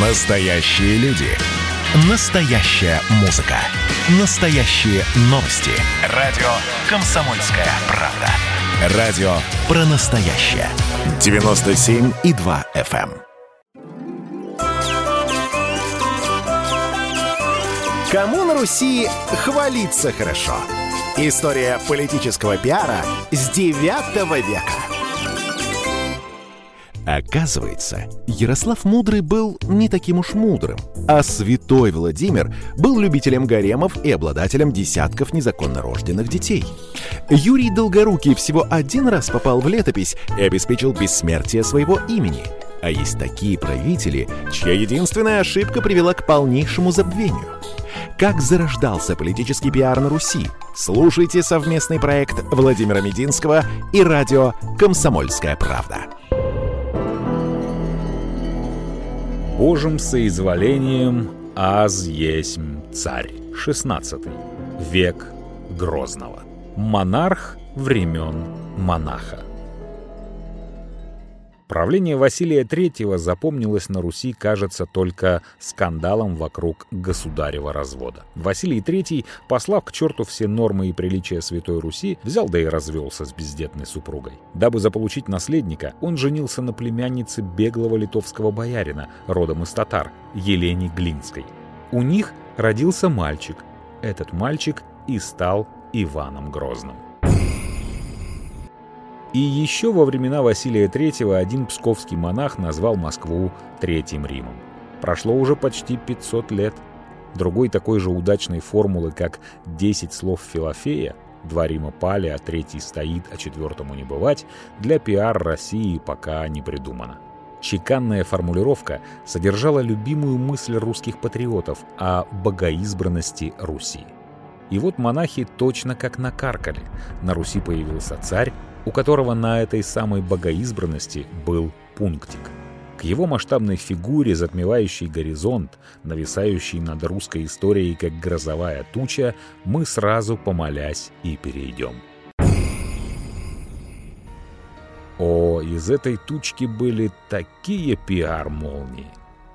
Настоящие люди. Настоящая музыка. Настоящие новости. Радио «Комсомольская правда». Радио про настоящее. 97,2 FM. эм. Кому на Руси хвалиться хорошо? История политического пиара с 9 века. Оказывается, Ярослав Мудрый был не таким уж мудрым, а святой Владимир был любителем гаремов и обладателем десятков незаконно рожденных детей. Юрий Долгорукий всего один раз попал в летопись и обеспечил бессмертие своего имени. А есть такие правители, чья единственная ошибка привела к полнейшему забвению. Как зарождался политический пиар на Руси? Слушайте совместный проект Владимира Мединского и радио «Комсомольская правда». Божьим соизволением аз есмь царь. 16 век Грозного. Монарх времен монаха. Правление Василия III запомнилось на Руси, кажется, только скандалом вокруг государева развода. Василий III, послав к черту все нормы и приличия Святой Руси, взял да и развелся с бездетной супругой. Дабы заполучить наследника, он женился на племяннице беглого литовского боярина, родом из татар, Елене Глинской. У них родился мальчик. Этот мальчик и стал Иваном Грозным. И еще во времена Василия III один псковский монах назвал Москву Третьим Римом. Прошло уже почти 500 лет. Другой такой же удачной формулы, как «10 слов Филофея», «Два Рима пали, а третий стоит, а четвертому не бывать», для пиар России пока не придумано. Чеканная формулировка содержала любимую мысль русских патриотов о богоизбранности Руси. И вот монахи точно как накаркали. На Руси появился царь, у которого на этой самой богоизбранности был пунктик. К его масштабной фигуре, затмевающей горизонт, нависающей над русской историей как грозовая туча, мы сразу, помолясь, и перейдем. О, из этой тучки были такие пиар-молнии.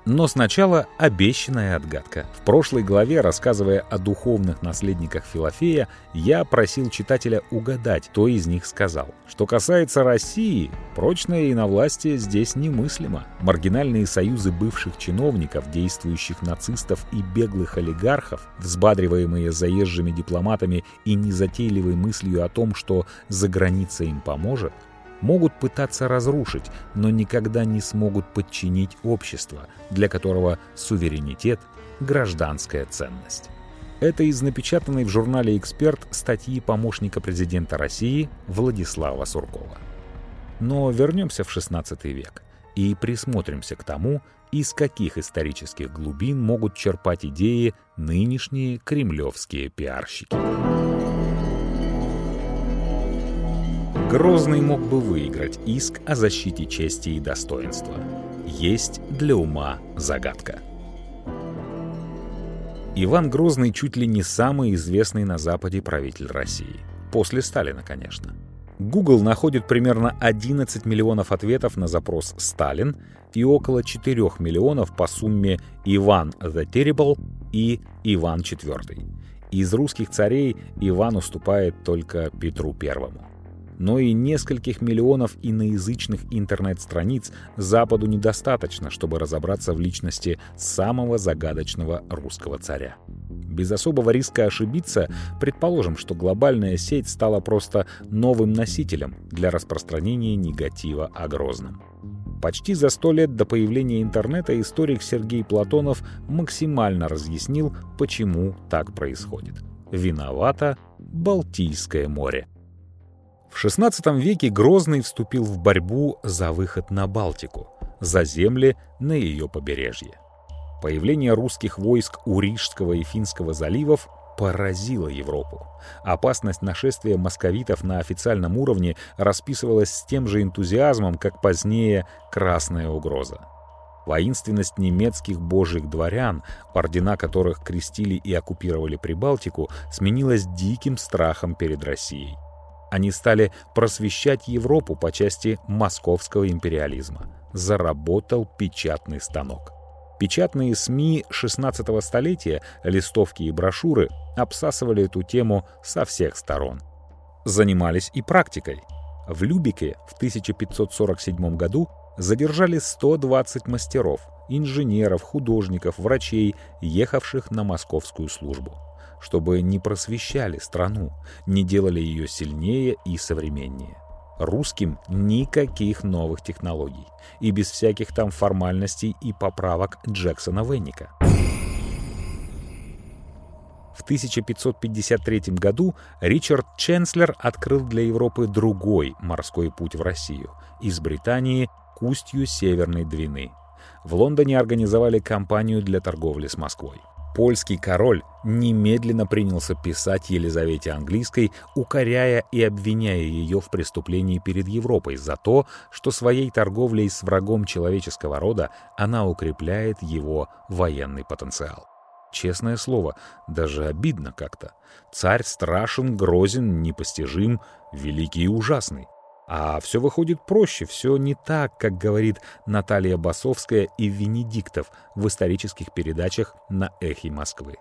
Но сначала обещанная отгадка. В прошлой главе, рассказывая о духовных наследниках Филофея, я просил читателя угадать, кто из них сказал. Что касается России, прочное иновластие здесь немыслимо. Маргинальные союзы бывших чиновников, действующих нацистов и беглых олигархов, взбадриваемые заезжими дипломатами и незатейливой мыслью о том, что за граница им поможет, могут пытаться разрушить, но никогда не смогут подчинить общество, для которого суверенитет – гражданская ценность. Это из напечатанной в журнале «Эксперт» статьи помощника президента России Владислава Суркова. Но вернемся в XVI век и присмотримся к тому, из каких исторических глубин могут черпать идеи нынешние кремлевские пиарщики. Грозный мог бы выиграть иск о защите чести и достоинства. Есть для ума загадка. Иван Грозный чуть ли не самый известный на Западе правитель России. После Сталина, конечно. Google находит примерно 11 миллионов ответов на запрос «Сталин» и около 4 миллионов по сумме «Иван the Terrible» и «Иван IV». Из русских царей Иван уступает только Петру Первому но и нескольких миллионов иноязычных интернет-страниц Западу недостаточно, чтобы разобраться в личности самого загадочного русского царя. Без особого риска ошибиться, предположим, что глобальная сеть стала просто новым носителем для распространения негатива о Грозном. Почти за сто лет до появления интернета историк Сергей Платонов максимально разъяснил, почему так происходит. Виновато Балтийское море. В XVI веке Грозный вступил в борьбу за выход на Балтику, за земли на ее побережье. Появление русских войск у Рижского и Финского заливов поразило Европу. Опасность нашествия московитов на официальном уровне расписывалась с тем же энтузиазмом, как позднее «красная угроза». Воинственность немецких божьих дворян, ордена которых крестили и оккупировали Прибалтику, сменилась диким страхом перед Россией. Они стали просвещать Европу по части московского империализма. Заработал печатный станок. Печатные СМИ 16 столетия, листовки и брошюры обсасывали эту тему со всех сторон. Занимались и практикой. В Любике в 1547 году задержали 120 мастеров, инженеров, художников, врачей, ехавших на московскую службу, чтобы не просвещали страну, не делали ее сильнее и современнее. Русским никаких новых технологий и без всяких там формальностей и поправок Джексона Венника. В 1553 году Ричард Ченслер открыл для Европы другой морской путь в Россию из Британии к устью Северной Двины. В Лондоне организовали кампанию для торговли с Москвой. Польский король немедленно принялся писать Елизавете Английской, укоряя и обвиняя ее в преступлении перед Европой за то, что своей торговлей с врагом человеческого рода она укрепляет его военный потенциал. Честное слово, даже обидно как-то. Царь страшен, грозен, непостижим, великий и ужасный. А все выходит проще, все не так, как говорит Наталья Басовская и Венедиктов в исторических передачах на «Эхе Москвы».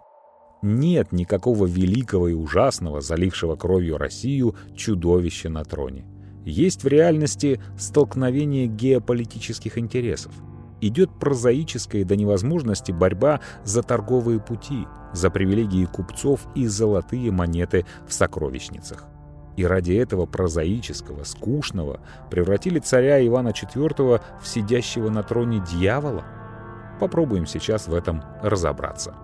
Нет никакого великого и ужасного, залившего кровью Россию, чудовища на троне. Есть в реальности столкновение геополитических интересов. Идет прозаическая до невозможности борьба за торговые пути, за привилегии купцов и золотые монеты в сокровищницах и ради этого прозаического, скучного превратили царя Ивана IV в сидящего на троне дьявола? Попробуем сейчас в этом разобраться.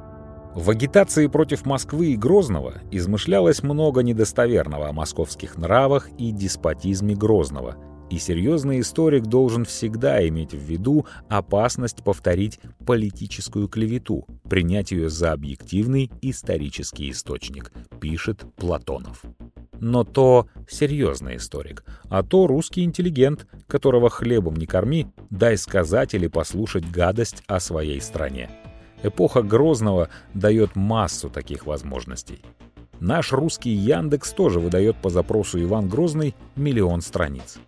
В агитации против Москвы и Грозного измышлялось много недостоверного о московских нравах и деспотизме Грозного, и серьезный историк должен всегда иметь в виду опасность повторить политическую клевету, принять ее за объективный исторический источник, пишет Платонов но то серьезный историк, а то русский интеллигент, которого хлебом не корми, дай сказать или послушать гадость о своей стране. Эпоха Грозного дает массу таких возможностей. Наш русский Яндекс тоже выдает по запросу Иван Грозный миллион страниц.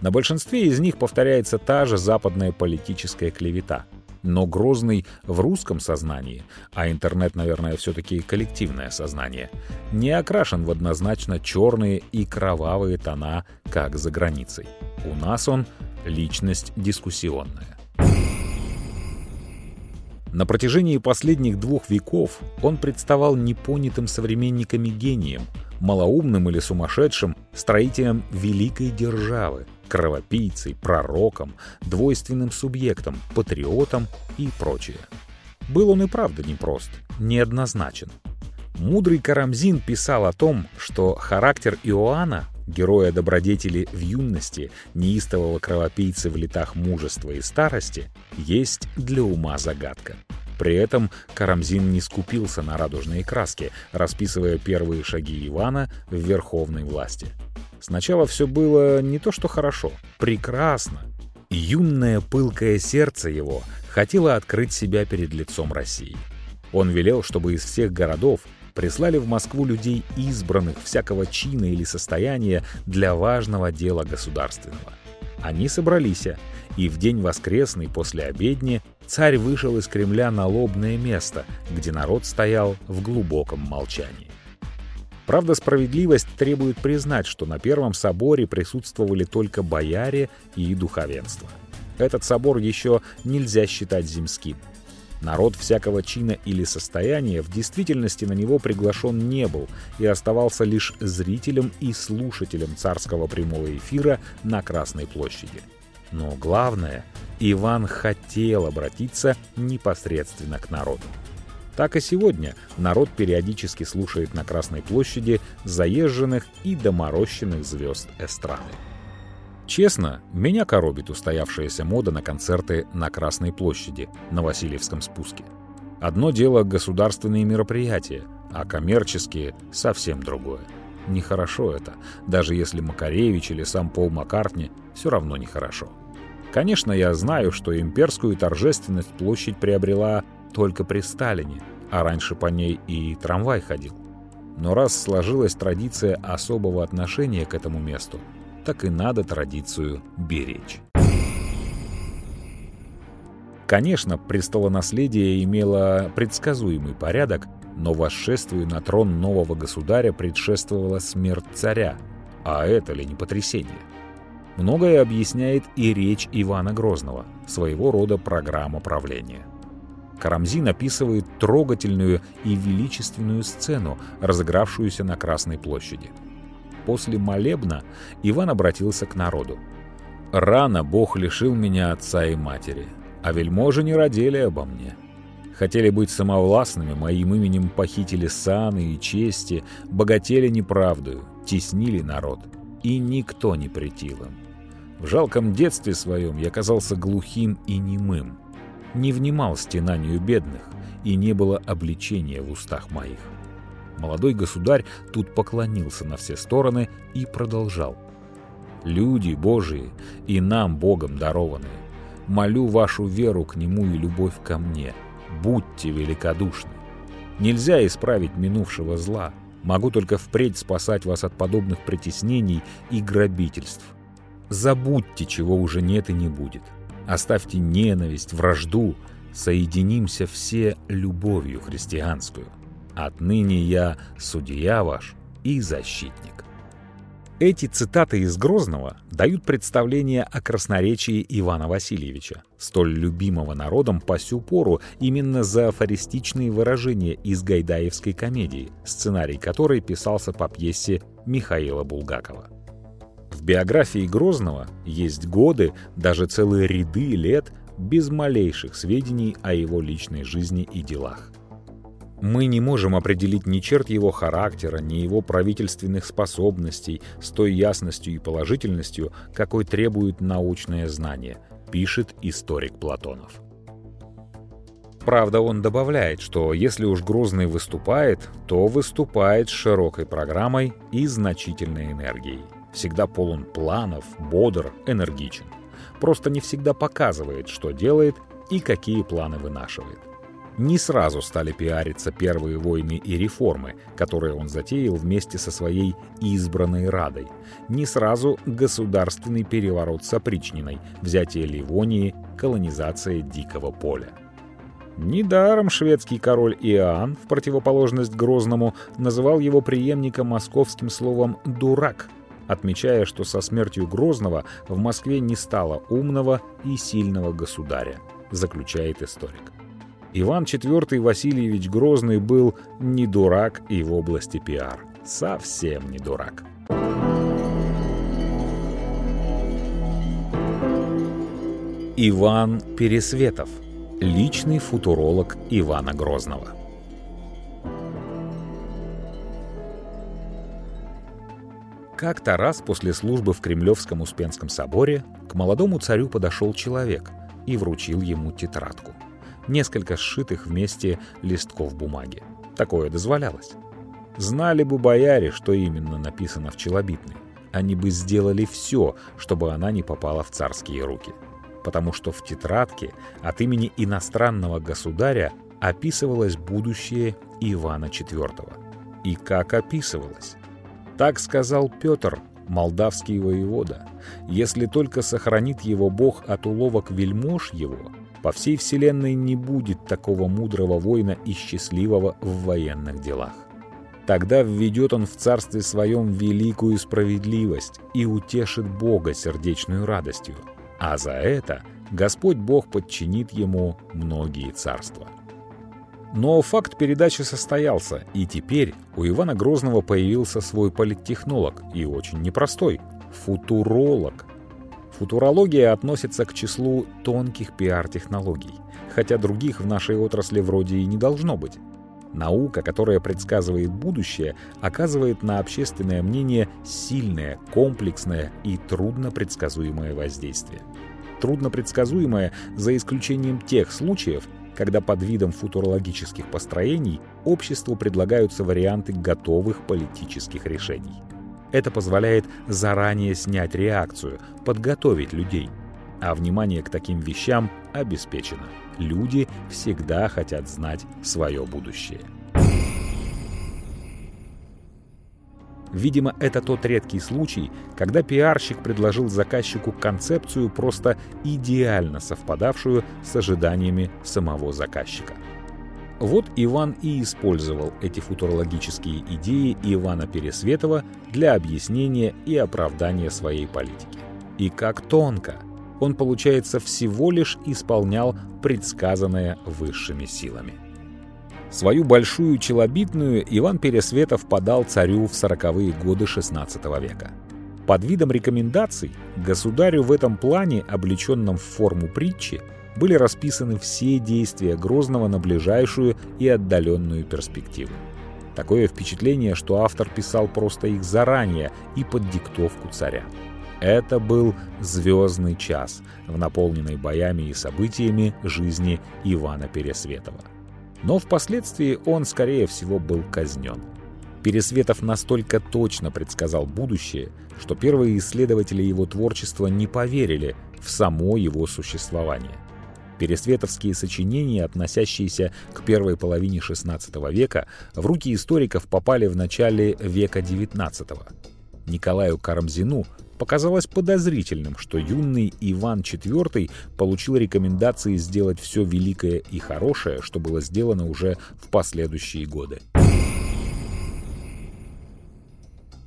На большинстве из них повторяется та же западная политическая клевета – но Грозный в русском сознании, а интернет, наверное, все-таки коллективное сознание, не окрашен в однозначно черные и кровавые тона, как за границей. У нас он — личность дискуссионная. На протяжении последних двух веков он представал непонятым современниками гением, малоумным или сумасшедшим, строителем великой державы, кровопийцей, пророком, двойственным субъектом, патриотом и прочее. Был он и правда непрост, неоднозначен. Мудрый Карамзин писал о том, что характер Иоанна, героя добродетели в юности, неистового кровопийцы в летах мужества и старости, есть для ума загадка. При этом Карамзин не скупился на радужные краски, расписывая первые шаги Ивана в верховной власти. Сначала все было не то что хорошо, прекрасно. Юное пылкое сердце его хотело открыть себя перед лицом России. Он велел, чтобы из всех городов прислали в Москву людей избранных всякого чина или состояния для важного дела государственного. Они собрались, и в день воскресный после обедни царь вышел из Кремля на лобное место, где народ стоял в глубоком молчании. Правда, справедливость требует признать, что на Первом соборе присутствовали только бояре и духовенство. Этот собор еще нельзя считать земским. Народ всякого чина или состояния в действительности на него приглашен не был и оставался лишь зрителем и слушателем царского прямого эфира на Красной площади. Но главное, Иван хотел обратиться непосредственно к народу. Так и сегодня народ периодически слушает на Красной площади заезженных и доморощенных звезд эстрады. Честно, меня коробит устоявшаяся мода на концерты на Красной площади, на Васильевском спуске. Одно дело государственные мероприятия, а коммерческие — совсем другое. Нехорошо это, даже если Макаревич или сам Пол Маккартни, все равно нехорошо. Конечно, я знаю, что имперскую торжественность площадь приобрела только при Сталине, а раньше по ней и трамвай ходил. Но раз сложилась традиция особого отношения к этому месту, так и надо традицию беречь. Конечно, престолонаследие имело предсказуемый порядок, но восшествию на трон нового государя предшествовала смерть царя. А это ли не потрясение? Многое объясняет и речь Ивана Грозного, своего рода программа правления. Карамзин описывает трогательную и величественную сцену, разыгравшуюся на Красной площади. После молебна Иван обратился к народу. «Рано Бог лишил меня отца и матери, а вельможи не родили обо мне. Хотели быть самовластными, моим именем похитили саны и чести, богатели неправдою, теснили народ, и никто не претил им. В жалком детстве своем я казался глухим и немым, не внимал стенанию бедных, и не было обличения в устах моих. Молодой государь тут поклонился на все стороны и продолжал. «Люди Божии и нам Богом дарованные, молю вашу веру к Нему и любовь ко мне. Будьте великодушны. Нельзя исправить минувшего зла. Могу только впредь спасать вас от подобных притеснений и грабительств. Забудьте, чего уже нет и не будет. Оставьте ненависть, вражду, соединимся все любовью христианскую. Отныне я судья ваш и защитник. Эти цитаты из Грозного дают представление о красноречии Ивана Васильевича, столь любимого народом по сю пору именно за афористичные выражения из гайдаевской комедии, сценарий которой писался по пьесе Михаила Булгакова. В биографии Грозного есть годы, даже целые ряды лет, без малейших сведений о его личной жизни и делах. Мы не можем определить ни черт его характера, ни его правительственных способностей с той ясностью и положительностью, какой требует научное знание, пишет историк Платонов. Правда, он добавляет, что если уж Грозный выступает, то выступает с широкой программой и значительной энергией. Всегда полон планов, бодр, энергичен. Просто не всегда показывает, что делает и какие планы вынашивает не сразу стали пиариться первые войны и реформы, которые он затеял вместе со своей избранной Радой. Не сразу государственный переворот с опричниной, взятие Ливонии, колонизация Дикого поля. Недаром шведский король Иоанн, в противоположность Грозному, называл его преемника московским словом «дурак», отмечая, что со смертью Грозного в Москве не стало умного и сильного государя, заключает историк. Иван IV Васильевич Грозный был не дурак и в области пиар. Совсем не дурак. Иван Пересветов. Личный футуролог Ивана Грозного. Как-то раз после службы в Кремлевском Успенском соборе к молодому царю подошел человек и вручил ему тетрадку несколько сшитых вместе листков бумаги. Такое дозволялось. Знали бы бояре, что именно написано в челобитной. Они бы сделали все, чтобы она не попала в царские руки. Потому что в тетрадке от имени иностранного государя описывалось будущее Ивана IV. И как описывалось? Так сказал Петр, молдавский воевода. Если только сохранит его Бог от уловок вельмож его, по всей вселенной не будет такого мудрого воина и счастливого в военных делах. Тогда введет он в царстве своем великую справедливость и утешит Бога сердечную радостью, а за это Господь Бог подчинит ему многие царства. Но факт передачи состоялся, и теперь у Ивана Грозного появился свой политтехнолог, и очень непростой – футуролог, Футурология относится к числу тонких пиар-технологий, хотя других в нашей отрасли вроде и не должно быть. Наука, которая предсказывает будущее, оказывает на общественное мнение сильное, комплексное и трудно предсказуемое воздействие. Трудно предсказуемое за исключением тех случаев, когда под видом футурологических построений обществу предлагаются варианты готовых политических решений. Это позволяет заранее снять реакцию, подготовить людей. А внимание к таким вещам обеспечено. Люди всегда хотят знать свое будущее. Видимо, это тот редкий случай, когда пиарщик предложил заказчику концепцию, просто идеально совпадавшую с ожиданиями самого заказчика. Вот Иван и использовал эти футурологические идеи Ивана Пересветова для объяснения и оправдания своей политики. И как тонко! Он, получается, всего лишь исполнял предсказанное высшими силами. Свою большую челобитную Иван Пересветов подал царю в сороковые годы XVI века. Под видом рекомендаций государю в этом плане, облеченном в форму притчи, были расписаны все действия Грозного на ближайшую и отдаленную перспективу. Такое впечатление, что автор писал просто их заранее и под диктовку царя. Это был звездный час в наполненной боями и событиями жизни Ивана Пересветова. Но впоследствии он, скорее всего, был казнен. Пересветов настолько точно предсказал будущее, что первые исследователи его творчества не поверили в само его существование. Пересветовские сочинения, относящиеся к первой половине XVI века, в руки историков попали в начале века XIX. Николаю Карамзину показалось подозрительным, что юный Иван IV получил рекомендации сделать все великое и хорошее, что было сделано уже в последующие годы.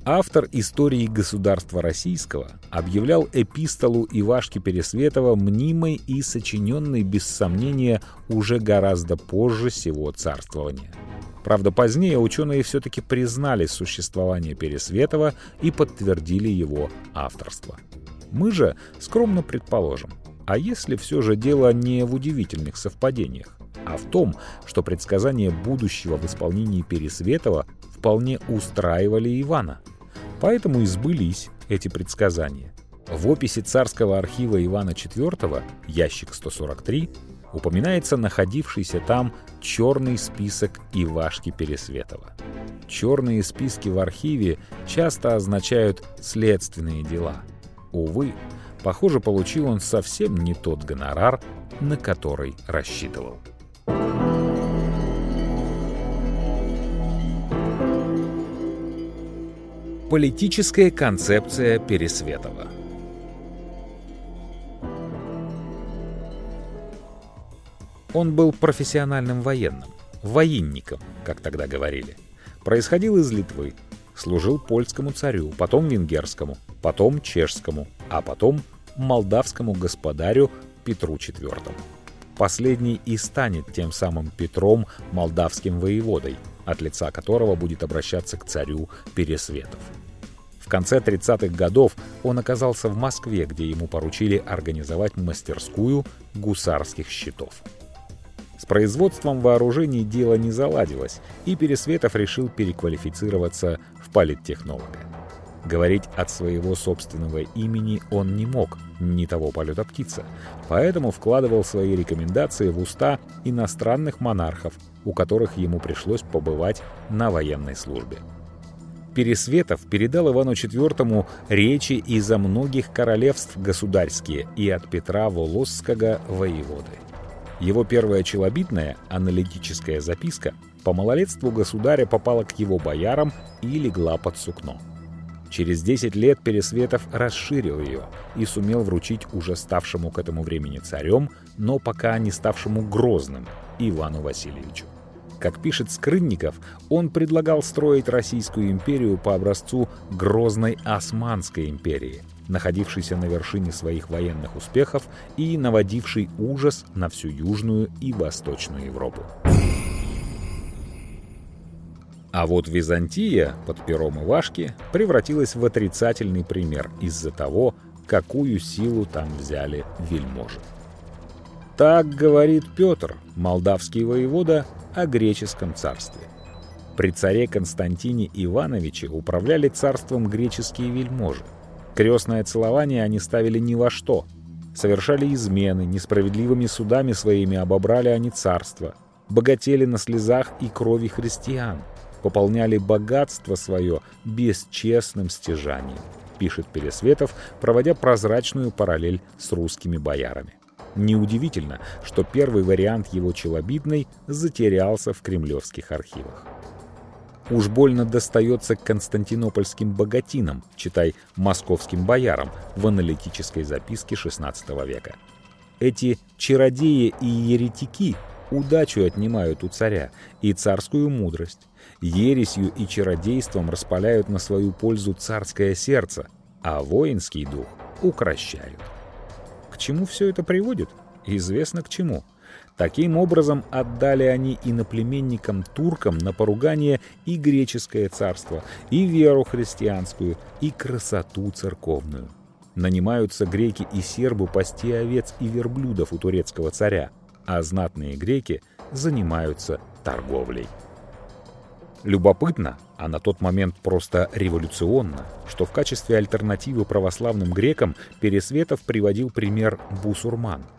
Автор истории государства российского объявлял эпистолу Ивашки Пересветова мнимой и сочиненной, без сомнения, уже гораздо позже сего царствования. Правда, позднее ученые все-таки признали существование Пересветова и подтвердили его авторство. Мы же скромно предположим, а если все же дело не в удивительных совпадениях, а в том, что предсказания будущего в исполнении Пересветова вполне устраивали Ивана – Поэтому и сбылись эти предсказания. В описи царского архива Ивана IV, ящик 143, упоминается находившийся там черный список Ивашки Пересветова. Черные списки в архиве часто означают следственные дела. Увы, похоже, получил он совсем не тот гонорар, на который рассчитывал. Политическая концепция Пересветова Он был профессиональным военным, военником, как тогда говорили. Происходил из Литвы, служил польскому царю, потом венгерскому, потом чешскому, а потом молдавскому господарю Петру IV. Последний и станет тем самым Петром молдавским воеводой, от лица которого будет обращаться к царю Пересветов. В конце 30-х годов он оказался в Москве, где ему поручили организовать мастерскую гусарских щитов. С производством вооружений дело не заладилось, и Пересветов решил переквалифицироваться в политтехнолога. Говорить от своего собственного имени он не мог, не того полета птица, поэтому вкладывал свои рекомендации в уста иностранных монархов, у которых ему пришлось побывать на военной службе. Пересветов передал Ивану IV речи изо многих королевств государские и от Петра Волосского воеводы. Его первая челобитная, аналитическая записка, по малолетству государя попала к его боярам и легла под сукно. Через 10 лет Пересветов расширил ее и сумел вручить уже ставшему к этому времени царем, но пока не ставшему Грозным, Ивану Васильевичу. Как пишет Скрынников, он предлагал строить Российскую империю по образцу грозной Османской империи, находившейся на вершине своих военных успехов и наводившей ужас на всю Южную и Восточную Европу. А вот Византия под пером Ивашки превратилась в отрицательный пример из-за того, какую силу там взяли вельможи. Так говорит Петр, молдавский воевода, о греческом царстве. При царе Константине Ивановиче управляли царством греческие вельможи. Крестное целование они ставили ни во что. Совершали измены, несправедливыми судами своими обобрали они царство. Богатели на слезах и крови христиан. Пополняли богатство свое бесчестным стяжанием, пишет Пересветов, проводя прозрачную параллель с русскими боярами. Неудивительно, что первый вариант его челобитной затерялся в кремлевских архивах. уж больно достается константинопольским богатинам, читай, московским боярам в аналитической записке XVI века. Эти чародеи и еретики удачу отнимают у царя и царскую мудрость. Ересью и чародейством распаляют на свою пользу царское сердце, а воинский дух укращают. К чему все это приводит? Известно к чему. Таким образом отдали они иноплеменникам-туркам на поругание и греческое царство, и веру христианскую, и красоту церковную. Нанимаются греки и сербы пасти овец и верблюдов у турецкого царя, а знатные греки занимаются торговлей. Любопытно, а на тот момент просто революционно, что в качестве альтернативы православным грекам Пересветов приводил пример бусурман –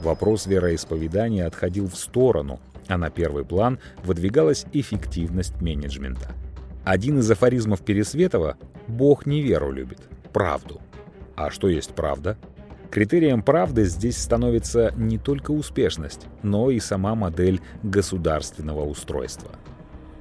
Вопрос вероисповедания отходил в сторону, а на первый план выдвигалась эффективность менеджмента. Один из афоризмов Пересветова «Бог не веру любит, правду». А что есть правда? Критерием правды здесь становится не только успешность, но и сама модель государственного устройства.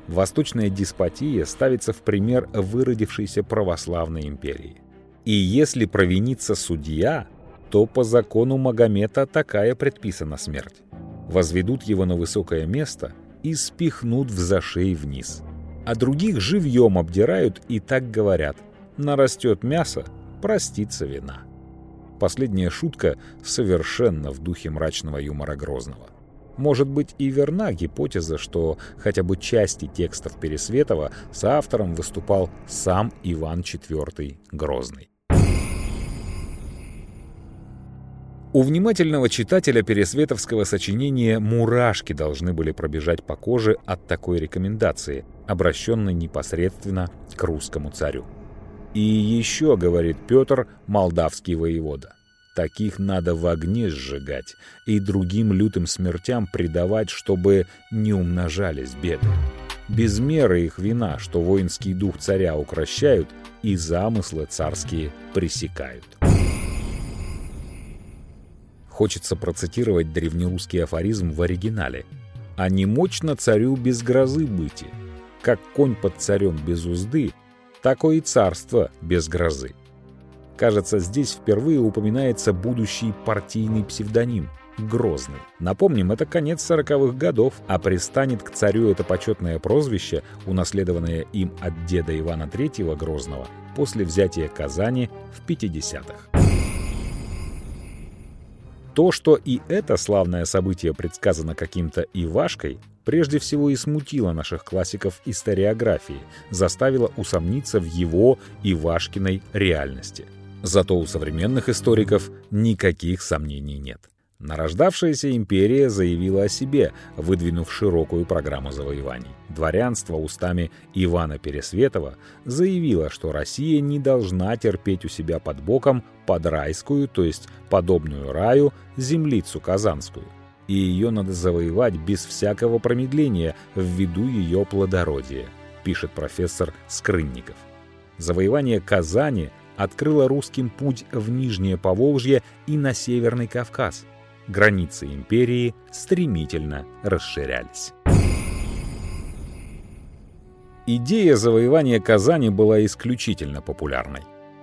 Восточная деспотия ставится в пример выродившейся православной империи. И если провинится судья, то по закону Магомета такая предписана смерть. Возведут его на высокое место и спихнут в зашей вниз. А других живьем обдирают и так говорят «нарастет мясо, простится вина». Последняя шутка совершенно в духе мрачного юмора Грозного. Может быть и верна гипотеза, что хотя бы части текстов Пересветова с автором выступал сам Иван IV Грозный. У внимательного читателя пересветовского сочинения мурашки должны были пробежать по коже от такой рекомендации, обращенной непосредственно к русскому царю. И еще, говорит Петр, молдавский воевода, таких надо в огне сжигать и другим лютым смертям предавать, чтобы не умножались беды. Без меры их вина, что воинский дух царя укращают и замыслы царские пресекают. Хочется процитировать древнерусский афоризм в оригинале. «А не мощно царю без грозы быть, как конь под царем без узды, такое и царство без грозы». Кажется, здесь впервые упоминается будущий партийный псевдоним – Грозный. Напомним, это конец сороковых годов, а пристанет к царю это почетное прозвище, унаследованное им от деда Ивана III Грозного, после взятия Казани в 50-х. То, что и это славное событие предсказано каким-то Ивашкой, прежде всего и смутило наших классиков историографии, заставило усомниться в его Ивашкиной реальности. Зато у современных историков никаких сомнений нет. Нарождавшаяся империя заявила о себе, выдвинув широкую программу завоеваний. Дворянство устами Ивана Пересветова заявило, что Россия не должна терпеть у себя под боком подрайскую, то есть подобную раю, землицу казанскую. И ее надо завоевать без всякого промедления ввиду ее плодородия, пишет профессор Скрынников. Завоевание Казани открыло русским путь в Нижнее Поволжье и на Северный Кавказ – границы империи стремительно расширялись. Идея завоевания Казани была исключительно популярной.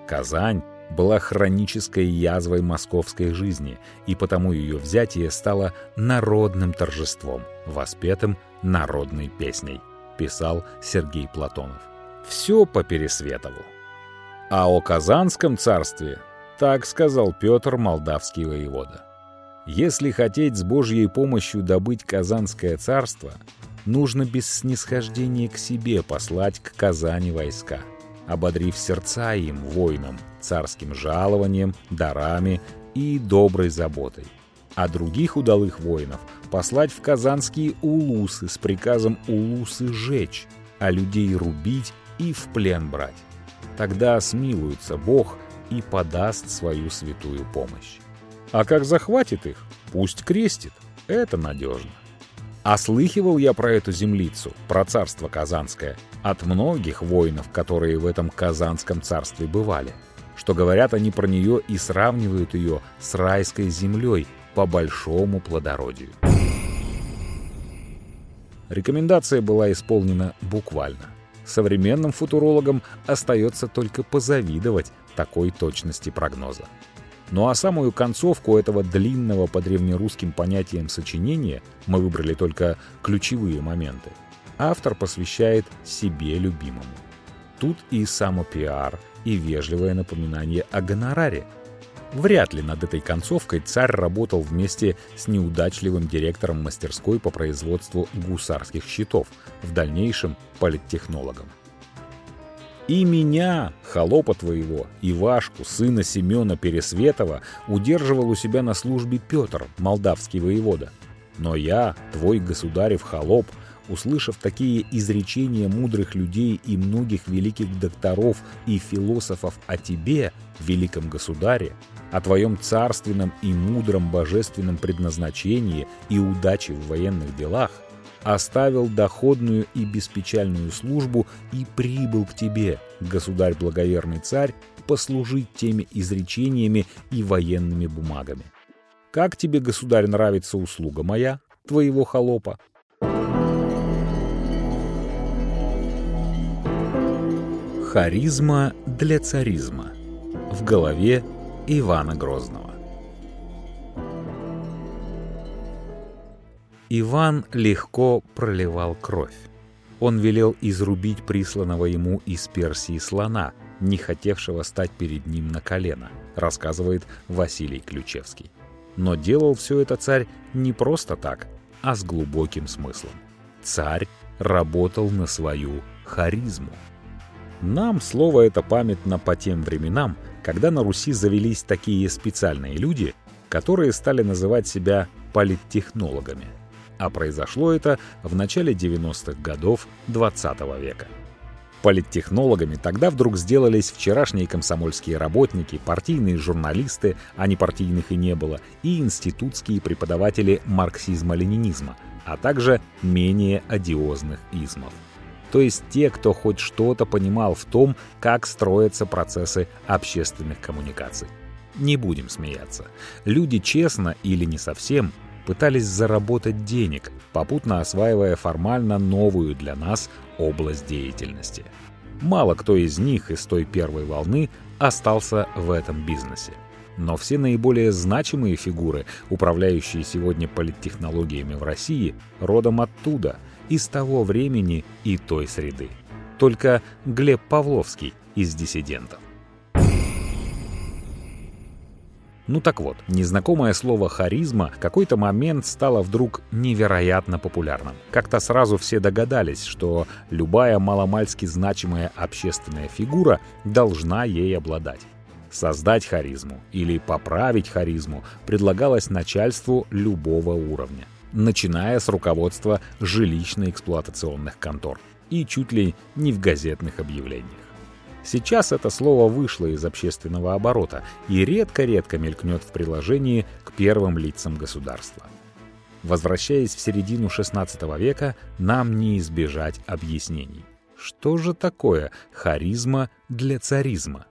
Казань была хронической язвой московской жизни, и потому ее взятие стало народным торжеством, воспетым народной песней, писал Сергей Платонов. Все по Пересветову. А о Казанском царстве так сказал Петр Молдавский воевода. Если хотеть с Божьей помощью добыть Казанское царство, нужно без снисхождения к себе послать к Казани войска, ободрив сердца им, воинам, царским жалованием, дарами и доброй заботой. А других удалых воинов послать в казанские улусы с приказом улусы жечь, а людей рубить и в плен брать. Тогда смилуется Бог и подаст свою святую помощь. А как захватит их, пусть крестит. Это надежно. А слыхивал я про эту землицу, про царство Казанское, от многих воинов, которые в этом Казанском царстве бывали, что говорят они про нее и сравнивают ее с райской землей по большому плодородию. Рекомендация была исполнена буквально. Современным футурологам остается только позавидовать такой точности прогноза. Ну а самую концовку этого длинного по древнерусским понятиям сочинения мы выбрали только ключевые моменты. Автор посвящает себе любимому. Тут и самопиар, и вежливое напоминание о гонораре. Вряд ли над этой концовкой царь работал вместе с неудачливым директором мастерской по производству гусарских щитов, в дальнейшем политтехнологом. И меня, холопа твоего, Ивашку, сына Семена Пересветова, удерживал у себя на службе Петр, молдавский воевода. Но я, твой государев холоп, услышав такие изречения мудрых людей и многих великих докторов и философов о тебе, великом государе, о твоем царственном и мудром божественном предназначении и удаче в военных делах, оставил доходную и беспечальную службу и прибыл к тебе, государь благоверный царь, послужить теми изречениями и военными бумагами. Как тебе, государь, нравится услуга моя, твоего холопа? Харизма для царизма. В голове Ивана Грозного. Иван легко проливал кровь. Он велел изрубить присланного ему из Персии слона, не хотевшего стать перед ним на колено, рассказывает Василий Ключевский. Но делал все это царь не просто так, а с глубоким смыслом. Царь работал на свою харизму. Нам слово это памятно по тем временам, когда на Руси завелись такие специальные люди, которые стали называть себя политтехнологами. А произошло это в начале 90-х годов XX -го века. Политтехнологами тогда вдруг сделались вчерашние комсомольские работники, партийные журналисты, а не партийных и не было, и институтские преподаватели марксизма-ленинизма, а также менее одиозных измов то есть те, кто хоть что-то понимал в том, как строятся процессы общественных коммуникаций. Не будем смеяться. Люди честно или не совсем пытались заработать денег, попутно осваивая формально новую для нас область деятельности. Мало кто из них из той первой волны остался в этом бизнесе. Но все наиболее значимые фигуры, управляющие сегодня политтехнологиями в России, родом оттуда – из того времени и той среды. Только Глеб Павловский из «Диссидентов». Ну так вот, незнакомое слово «харизма» в какой-то момент стало вдруг невероятно популярным. Как-то сразу все догадались, что любая маломальски значимая общественная фигура должна ей обладать. Создать харизму или поправить харизму предлагалось начальству любого уровня начиная с руководства жилищно-эксплуатационных контор и чуть ли не в газетных объявлениях. Сейчас это слово вышло из общественного оборота и редко-редко мелькнет в приложении к первым лицам государства. Возвращаясь в середину XVI века, нам не избежать объяснений. Что же такое харизма для царизма?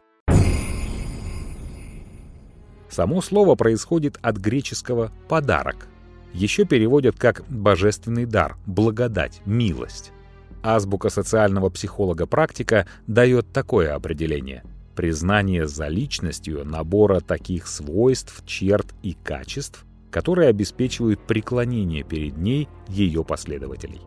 Само слово происходит от греческого «подарок», еще переводят как «божественный дар», «благодать», «милость». Азбука социального психолога-практика дает такое определение. Признание за личностью набора таких свойств, черт и качеств, которые обеспечивают преклонение перед ней ее последователей.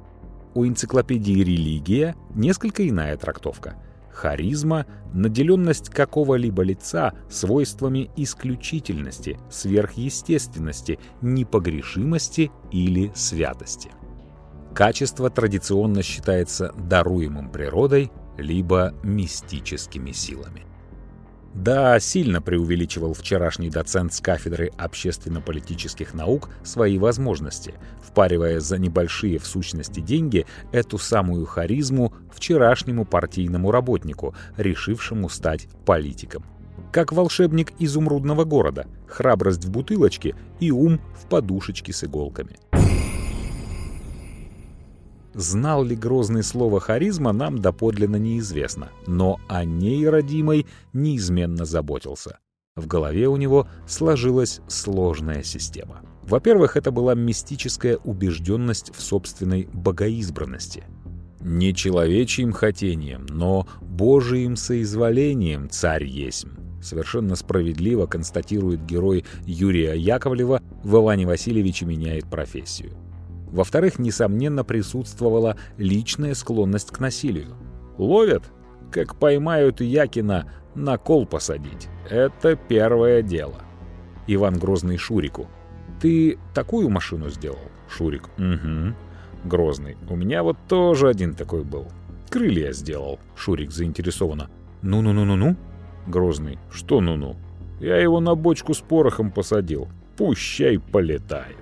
У энциклопедии «Религия» несколько иная трактовка – Харизма – наделенность какого-либо лица свойствами исключительности, сверхъестественности, непогрешимости или святости. Качество традиционно считается даруемым природой либо мистическими силами. Да, сильно преувеличивал вчерашний доцент с кафедры общественно-политических наук свои возможности, впаривая за небольшие в сущности деньги эту самую харизму вчерашнему партийному работнику, решившему стать политиком. Как волшебник изумрудного города, храбрость в бутылочке и ум в подушечке с иголками. Знал ли грозное слово «харизма» нам доподлинно неизвестно, но о ней, родимой, неизменно заботился. В голове у него сложилась сложная система. Во-первых, это была мистическая убежденность в собственной богоизбранности. Не человечьим хотением, но Божиим соизволением царь есть. Совершенно справедливо констатирует герой Юрия Яковлева в Иване Васильевиче меняет профессию. Во-вторых, несомненно присутствовала личная склонность к насилию. Ловят, как поймают Якина, на кол посадить. Это первое дело. Иван Грозный Шурику. «Ты такую машину сделал?» Шурик. «Угу». Грозный. «У меня вот тоже один такой был. Крылья сделал». Шурик заинтересованно. «Ну-ну-ну-ну-ну?» Грозный. «Что ну-ну?» «Я его на бочку с порохом посадил. Пущай полетает».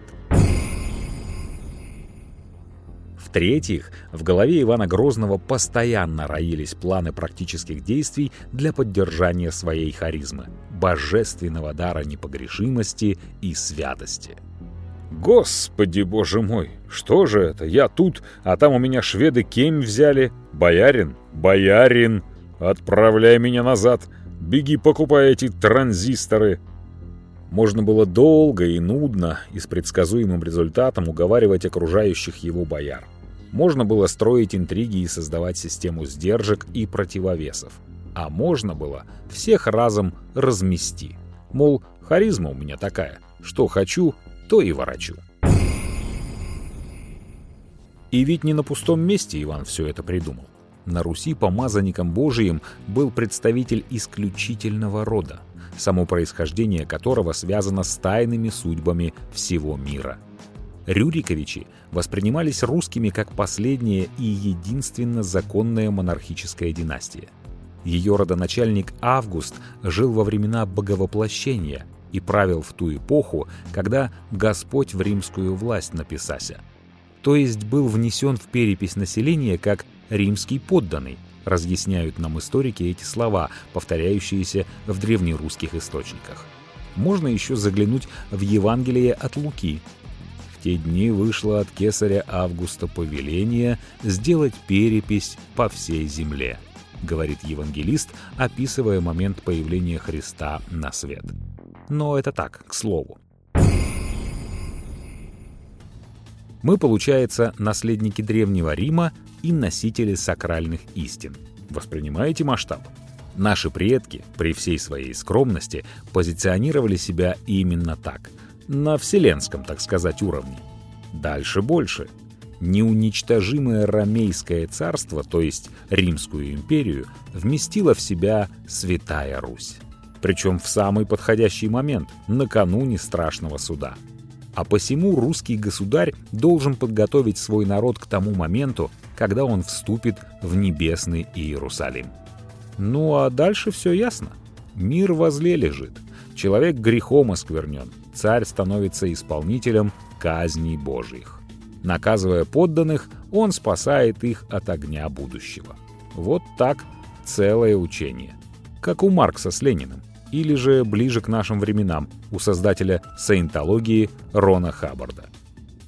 В-третьих, в голове Ивана Грозного постоянно роились планы практических действий для поддержания своей харизмы, божественного дара непогрешимости и святости. «Господи, боже мой, что же это? Я тут, а там у меня шведы кем взяли? Боярин? Боярин! Отправляй меня назад! Беги, покупай эти транзисторы!» Можно было долго и нудно и с предсказуемым результатом уговаривать окружающих его бояр. Можно было строить интриги и создавать систему сдержек и противовесов. А можно было всех разом размести. Мол, харизма у меня такая, что хочу, то и ворочу. И ведь не на пустом месте Иван все это придумал. На Руси помазанником Божиим был представитель исключительного рода, само происхождение которого связано с тайными судьбами всего мира – Рюриковичи воспринимались русскими как последняя и единственно законная монархическая династия. Ее родоначальник Август жил во времена боговоплощения и правил в ту эпоху, когда Господь в римскую власть написася. То есть был внесен в перепись населения как римский подданный, разъясняют нам историки эти слова, повторяющиеся в древнерусских источниках. Можно еще заглянуть в Евангелие от Луки, те дни вышло от кесаря Августа повеление сделать перепись по всей земле, говорит евангелист, описывая момент появления Христа на свет. Но это так, к слову. Мы, получается, наследники Древнего Рима и носители сакральных истин. Воспринимаете масштаб? Наши предки, при всей своей скромности, позиционировали себя именно так – на вселенском, так сказать, уровне. Дальше больше. Неуничтожимое Ромейское царство, то есть Римскую империю, вместило в себя Святая Русь. Причем в самый подходящий момент, накануне страшного суда. А посему русский государь должен подготовить свой народ к тому моменту, когда он вступит в небесный Иерусалим. Ну а дальше все ясно. Мир возле лежит. Человек грехом осквернен, царь становится исполнителем казней Божьих. Наказывая подданных, он спасает их от огня будущего. Вот так целое учение. Как у Маркса с Лениным. Или же ближе к нашим временам у создателя саентологии Рона Хаббарда.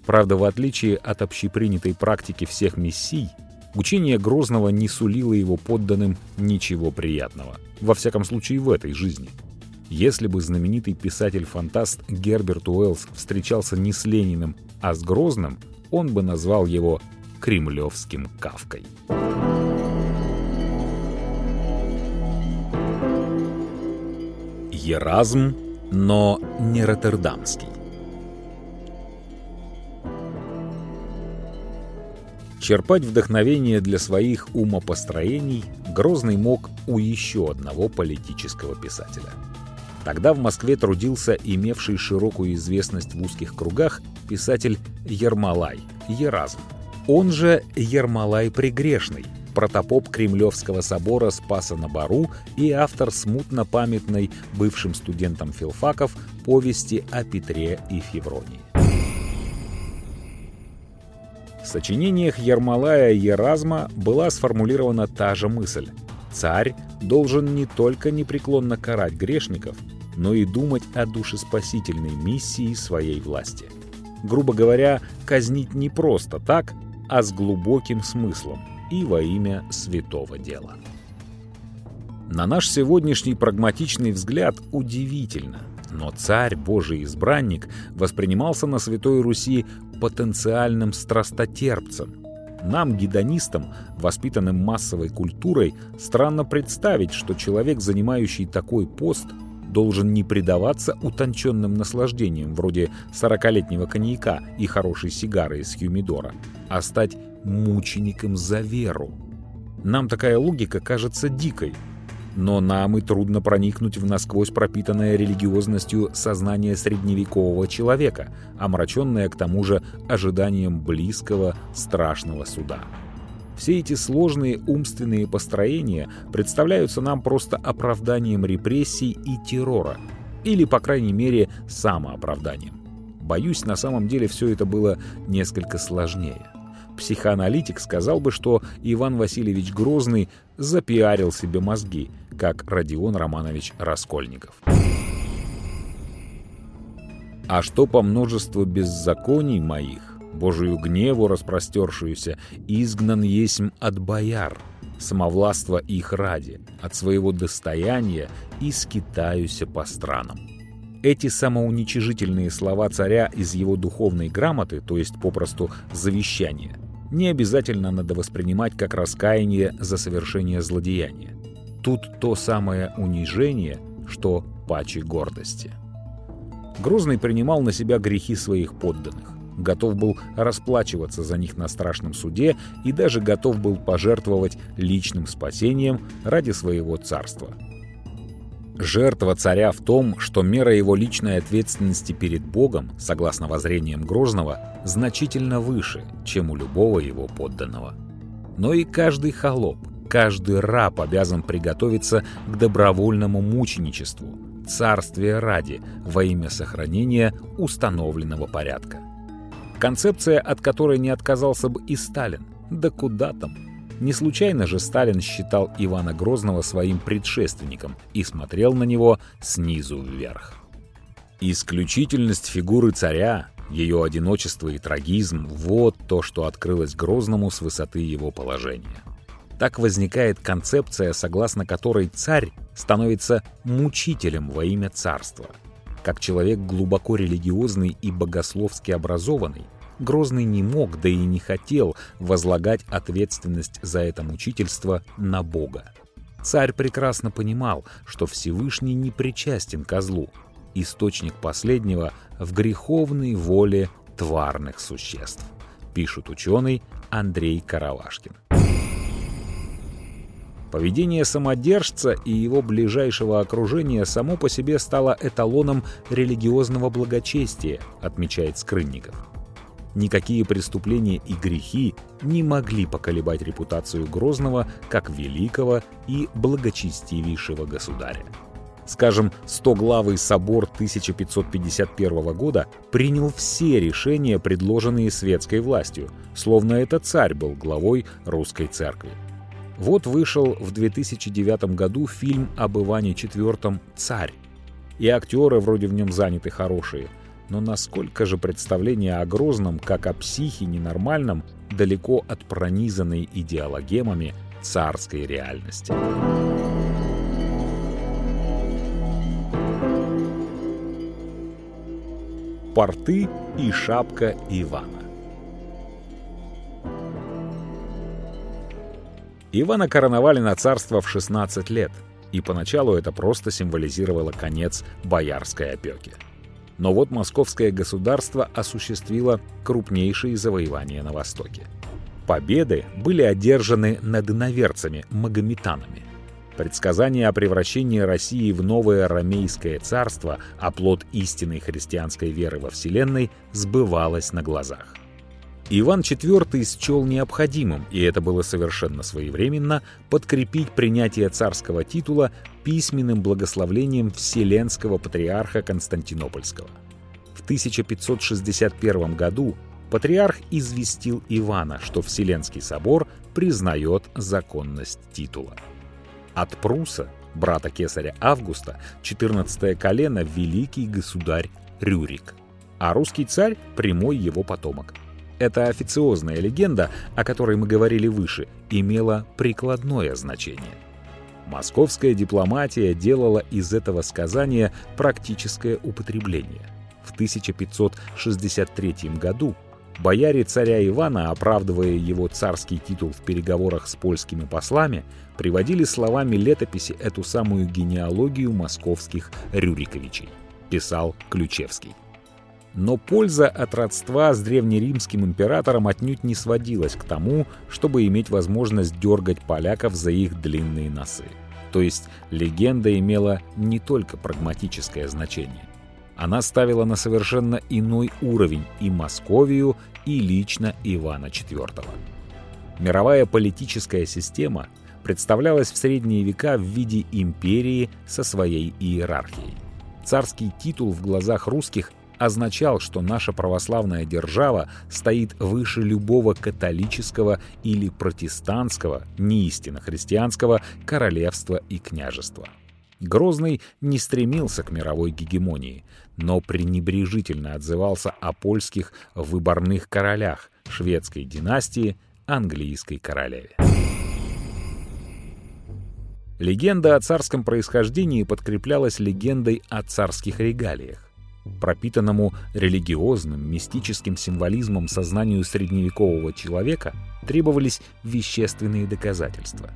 Правда, в отличие от общепринятой практики всех мессий, учение Грозного не сулило его подданным ничего приятного. Во всяком случае, в этой жизни – если бы знаменитый писатель-фантаст Герберт Уэллс встречался не с Лениным, а с Грозным, он бы назвал его «кремлевским Кавкой». Еразм, но не роттердамский. Черпать вдохновение для своих умопостроений Грозный мог у еще одного политического писателя – Тогда в Москве трудился имевший широкую известность в узких кругах писатель Ермолай, Еразм. Он же Ермолай Пригрешный, протопоп Кремлевского собора Спаса на Бару и автор смутно памятной бывшим студентам филфаков повести о Петре и Февронии. В сочинениях Ермолая Еразма была сформулирована та же мысль. Царь должен не только непреклонно карать грешников, но и думать о душеспасительной миссии своей власти. Грубо говоря, казнить не просто так, а с глубоким смыслом и во имя святого дела. На наш сегодняшний прагматичный взгляд удивительно, но царь, Божий избранник, воспринимался на Святой Руси потенциальным страстотерпцем. Нам, гедонистам, воспитанным массовой культурой, странно представить, что человек, занимающий такой пост, должен не предаваться утонченным наслаждениям вроде 40-летнего коньяка и хорошей сигары из Хюмидора, а стать мучеником за веру. Нам такая логика кажется дикой, но нам и трудно проникнуть в насквозь пропитанное религиозностью сознание средневекового человека, омраченное к тому же ожиданием близкого страшного суда. Все эти сложные умственные построения представляются нам просто оправданием репрессий и террора, или, по крайней мере, самооправданием. Боюсь, на самом деле все это было несколько сложнее. Психоаналитик сказал бы, что Иван Васильевич Грозный запиарил себе мозги, как Родион Романович Раскольников. А что по множеству беззаконий моих, Божию гневу распростершуюся, изгнан есмь от бояр, самовластва их ради, от своего достояния и скитаюся по странам. Эти самоуничижительные слова царя из его духовной грамоты, то есть попросту завещания, не обязательно надо воспринимать как раскаяние за совершение злодеяния. Тут то самое унижение, что паче гордости. Грозный принимал на себя грехи своих подданных готов был расплачиваться за них на страшном суде и даже готов был пожертвовать личным спасением ради своего царства. Жертва царя в том, что мера его личной ответственности перед Богом, согласно воззрениям Грозного, значительно выше, чем у любого его подданного. Но и каждый холоп, каждый раб обязан приготовиться к добровольному мученичеству, царствие ради, во имя сохранения установленного порядка. Концепция, от которой не отказался бы и Сталин. Да куда там? Не случайно же Сталин считал Ивана Грозного своим предшественником и смотрел на него снизу вверх. Исключительность фигуры царя, ее одиночество и трагизм – вот то, что открылось Грозному с высоты его положения. Так возникает концепция, согласно которой царь становится мучителем во имя царства – как человек глубоко религиозный и богословски образованный, Грозный не мог, да и не хотел возлагать ответственность за это мучительство на Бога. Царь прекрасно понимал, что Всевышний не причастен козлу, источник последнего в греховной воле тварных существ, пишет ученый Андрей Каравашкин. Поведение самодержца и его ближайшего окружения само по себе стало эталоном религиозного благочестия, отмечает Скрынников. Никакие преступления и грехи не могли поколебать репутацию Грозного как великого и благочестивейшего государя. Скажем, Стоглавый собор 1551 года принял все решения, предложенные светской властью, словно это царь был главой русской церкви. Вот вышел в 2009 году фильм об Иване IV «Царь». И актеры вроде в нем заняты хорошие. Но насколько же представление о Грозном, как о психе ненормальном, далеко от пронизанной идеологемами царской реальности. Порты и шапка Ивана Ивана короновали на царство в 16 лет, и поначалу это просто символизировало конец боярской опеки. Но вот московское государство осуществило крупнейшие завоевания на Востоке. Победы были одержаны над иноверцами, магометанами. Предсказание о превращении России в новое ромейское царство, оплот истинной христианской веры во Вселенной, сбывалось на глазах. Иван IV счел необходимым, и это было совершенно своевременно, подкрепить принятие царского титула письменным благословлением Вселенского патриарха Константинопольского. В 1561 году патриарх известил Ивана, что Вселенский собор признает законность титула. От Пруса, брата кесаря Августа, 14 колено – великий государь Рюрик, а русский царь – прямой его потомок – эта официозная легенда, о которой мы говорили выше, имела прикладное значение. Московская дипломатия делала из этого сказания практическое употребление. В 1563 году Бояре царя Ивана, оправдывая его царский титул в переговорах с польскими послами, приводили словами летописи эту самую генеалогию московских Рюриковичей, писал Ключевский. Но польза от родства с древнеримским императором отнюдь не сводилась к тому, чтобы иметь возможность дергать поляков за их длинные носы. То есть легенда имела не только прагматическое значение. Она ставила на совершенно иной уровень и Московию, и лично Ивана IV. Мировая политическая система представлялась в средние века в виде империи со своей иерархией. Царский титул в глазах русских означал, что наша православная держава стоит выше любого католического или протестантского, неистинно христианского королевства и княжества. Грозный не стремился к мировой гегемонии, но пренебрежительно отзывался о польских выборных королях шведской династии английской королеве. Легенда о царском происхождении подкреплялась легендой о царских регалиях. Пропитанному религиозным, мистическим символизмом сознанию средневекового человека требовались вещественные доказательства.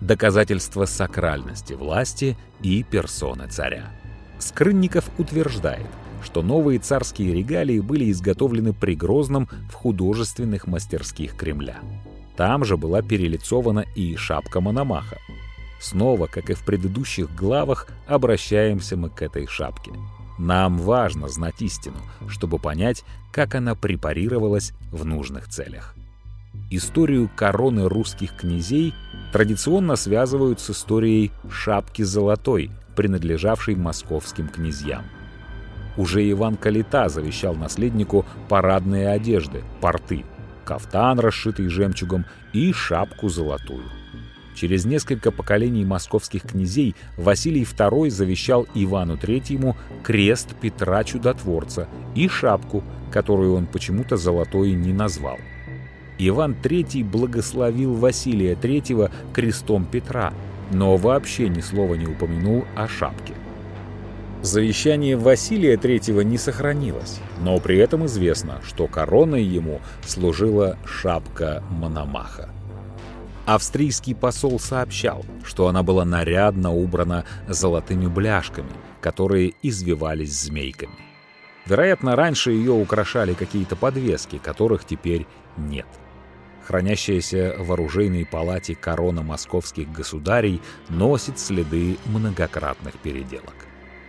Доказательства сакральности власти и персоны царя. Скрынников утверждает, что новые царские регалии были изготовлены при Грозном в художественных мастерских Кремля. Там же была перелицована и шапка Мономаха. Снова, как и в предыдущих главах, обращаемся мы к этой шапке – нам важно знать истину, чтобы понять, как она препарировалась в нужных целях. Историю короны русских князей традиционно связывают с историей «шапки золотой», принадлежавшей московским князьям. Уже Иван Калита завещал наследнику парадные одежды, порты, кафтан, расшитый жемчугом, и шапку золотую. Через несколько поколений московских князей Василий II завещал Ивану III крест Петра Чудотворца и шапку, которую он почему-то золотой не назвал. Иван III благословил Василия III крестом Петра, но вообще ни слова не упомянул о шапке. Завещание Василия III не сохранилось, но при этом известно, что короной ему служила шапка Мономаха. Австрийский посол сообщал, что она была нарядно убрана золотыми бляшками, которые извивались змейками. Вероятно, раньше ее украшали какие-то подвески, которых теперь нет. Хранящаяся в оружейной палате корона московских государей носит следы многократных переделок.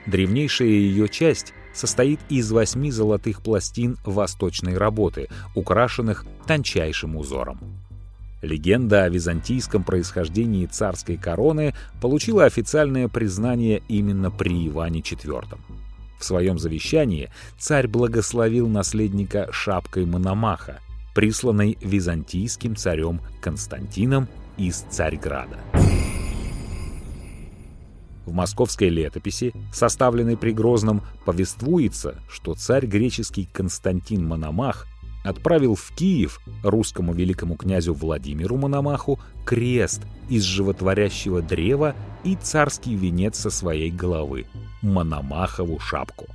Древнейшая ее часть состоит из восьми золотых пластин восточной работы, украшенных тончайшим узором. Легенда о византийском происхождении царской короны получила официальное признание именно при Иване IV. В своем завещании царь благословил наследника шапкой Мономаха, присланной византийским царем Константином из Царьграда. В московской летописи, составленной при Грозном, повествуется, что царь греческий Константин Мономах отправил в Киев русскому великому князю Владимиру Мономаху крест из животворящего древа и царский венец со своей головы – Мономахову шапку.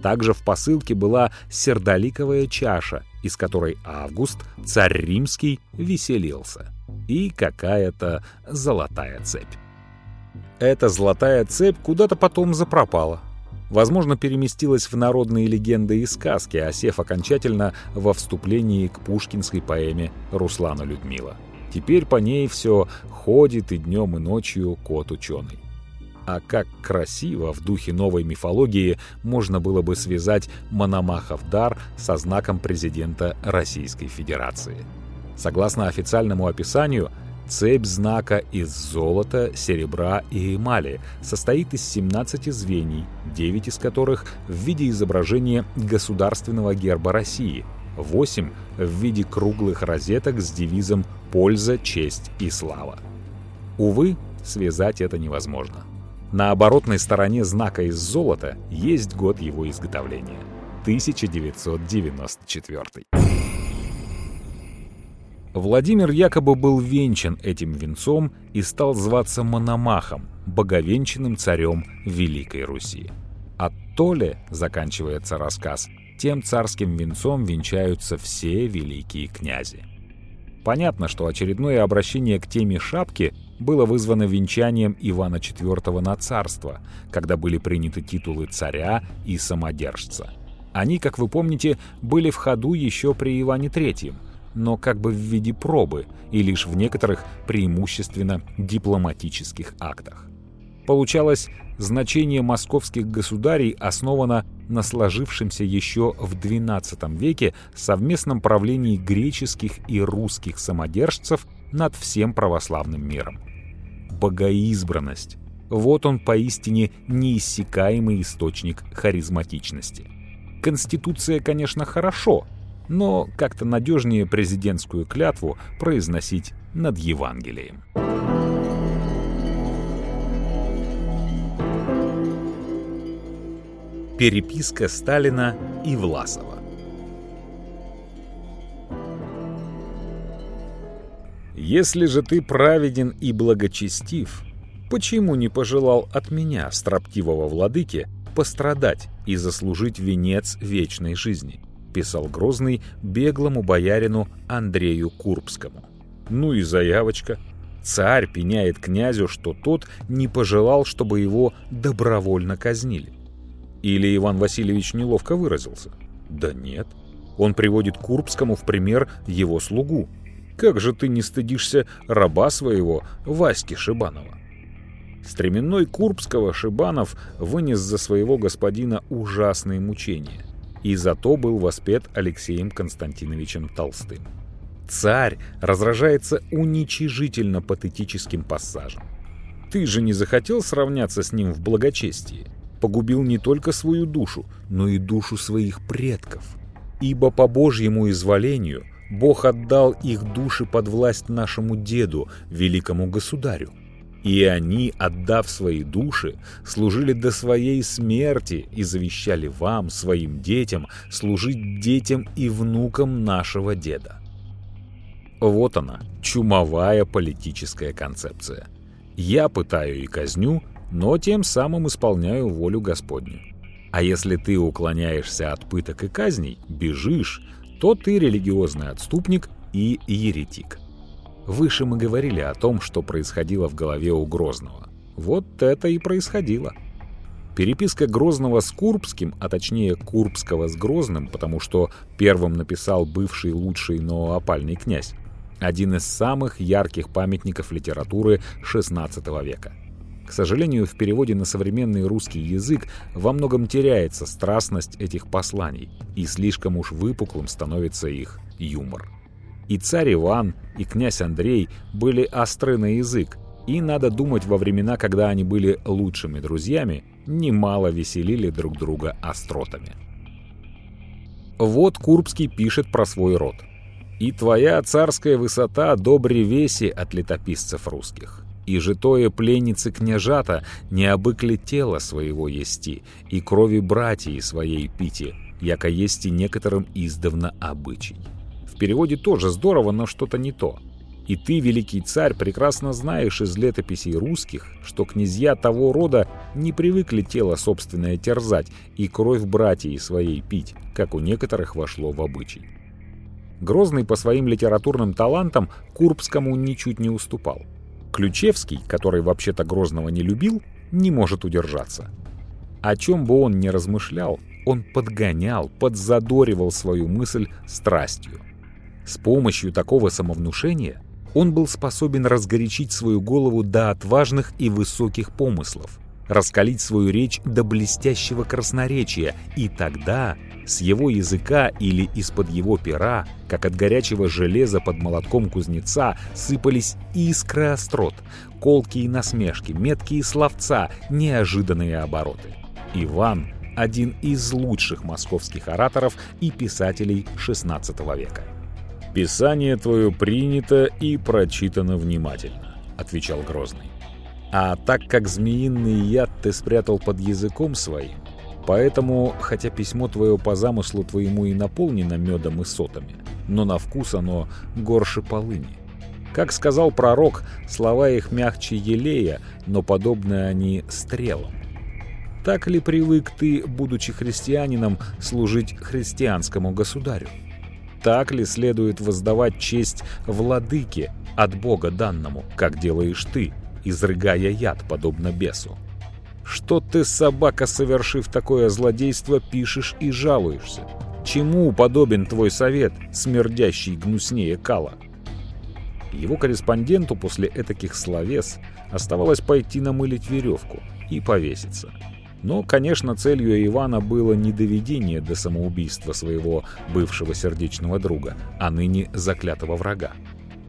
Также в посылке была сердоликовая чаша, из которой Август, царь римский, веселился, и какая-то золотая цепь. Эта золотая цепь куда-то потом запропала возможно, переместилась в народные легенды и сказки, осев окончательно во вступлении к пушкинской поэме Руслана Людмила. Теперь по ней все ходит и днем, и ночью кот-ученый. А как красиво в духе новой мифологии можно было бы связать Мономахов дар со знаком президента Российской Федерации. Согласно официальному описанию, Цепь знака из золота, серебра и эмали состоит из 17 звеньев, 9 из которых в виде изображения государственного герба России, 8 в виде круглых розеток с девизом «Польза, честь и слава». Увы, связать это невозможно. На оборотной стороне знака из золота есть год его изготовления – 1994. Владимир якобы был венчан этим венцом и стал зваться Мономахом, боговенчанным царем Великой Руси. А то ли, заканчивается рассказ, тем царским венцом венчаются все великие князи. Понятно, что очередное обращение к теме шапки было вызвано венчанием Ивана IV на царство, когда были приняты титулы царя и самодержца. Они, как вы помните, были в ходу еще при Иване III, но как бы в виде пробы и лишь в некоторых преимущественно дипломатических актах. Получалось, значение московских государей основано на сложившемся еще в XII веке совместном правлении греческих и русских самодержцев над всем православным миром. Богоизбранность – вот он поистине неиссякаемый источник харизматичности. Конституция, конечно, хорошо, но как-то надежнее президентскую клятву произносить над Евангелием. Переписка Сталина и Власова «Если же ты праведен и благочестив, почему не пожелал от меня, строптивого владыки, пострадать и заслужить венец вечной жизни?» Писал Грозный беглому боярину Андрею Курбскому. Ну и заявочка. Царь пеняет князю, что тот не пожелал, чтобы его добровольно казнили. Или Иван Васильевич неловко выразился? Да нет. Он приводит Курбскому в пример его слугу. Как же ты не стыдишься раба своего, Васьки Шибанова? Стременной Курбского Шибанов вынес за своего господина ужасные мучения и зато был воспет Алексеем Константиновичем Толстым. Царь разражается уничижительно патетическим пассажем. Ты же не захотел сравняться с ним в благочестии? погубил не только свою душу, но и душу своих предков. Ибо по Божьему изволению Бог отдал их души под власть нашему деду, великому государю. И они, отдав свои души, служили до своей смерти и завещали вам, своим детям, служить детям и внукам нашего деда. Вот она, чумовая политическая концепция. Я пытаю и казню, но тем самым исполняю волю Господню. А если ты уклоняешься от пыток и казней, бежишь, то ты религиозный отступник и еретик. Выше мы говорили о том, что происходило в голове у Грозного. Вот это и происходило. Переписка Грозного с Курбским, а точнее Курбского с Грозным, потому что первым написал бывший лучший, но опальный князь, один из самых ярких памятников литературы XVI века. К сожалению, в переводе на современный русский язык во многом теряется страстность этих посланий, и слишком уж выпуклым становится их юмор. И царь Иван, и князь Андрей были остры на язык, и, надо думать, во времена, когда они были лучшими друзьями, немало веселили друг друга остротами. Вот Курбский пишет про свой род. «И твоя царская высота добре веси от летописцев русских и житое пленницы княжата не обыкли тело своего ести, и крови братьи своей пити, яко есть и некоторым издавна обычай. В переводе тоже здорово, но что-то не то. И ты, великий царь, прекрасно знаешь из летописей русских, что князья того рода не привыкли тело собственное терзать и кровь братьей своей пить, как у некоторых вошло в обычай. Грозный по своим литературным талантам Курбскому ничуть не уступал. Ключевский, который вообще-то Грозного не любил, не может удержаться. О чем бы он ни размышлял, он подгонял, подзадоривал свою мысль страстью. С помощью такого самовнушения он был способен разгорячить свою голову до отважных и высоких помыслов, раскалить свою речь до блестящего красноречия, и тогда с его языка или из-под его пера, как от горячего железа под молотком кузнеца, сыпались искры острот, колкие насмешки, меткие словца, неожиданные обороты. Иван – один из лучших московских ораторов и писателей XVI века. «Писание твое принято и прочитано внимательно», — отвечал Грозный. «А так как змеиный яд ты спрятал под языком своим, Поэтому, хотя письмо твое по замыслу твоему и наполнено медом и сотами, но на вкус оно горше полыни. Как сказал пророк, слова их мягче елея, но подобны они стрелам. Так ли привык ты, будучи христианином, служить христианскому государю? Так ли следует воздавать честь владыке от Бога данному, как делаешь ты, изрыгая яд, подобно бесу? Что ты, собака, совершив такое злодейство, пишешь и жалуешься? Чему подобен твой совет, смердящий гнуснее кала? Его корреспонденту после этаких словес оставалось пойти намылить веревку и повеситься. Но, конечно, целью Ивана было не доведение до самоубийства своего бывшего сердечного друга, а ныне заклятого врага.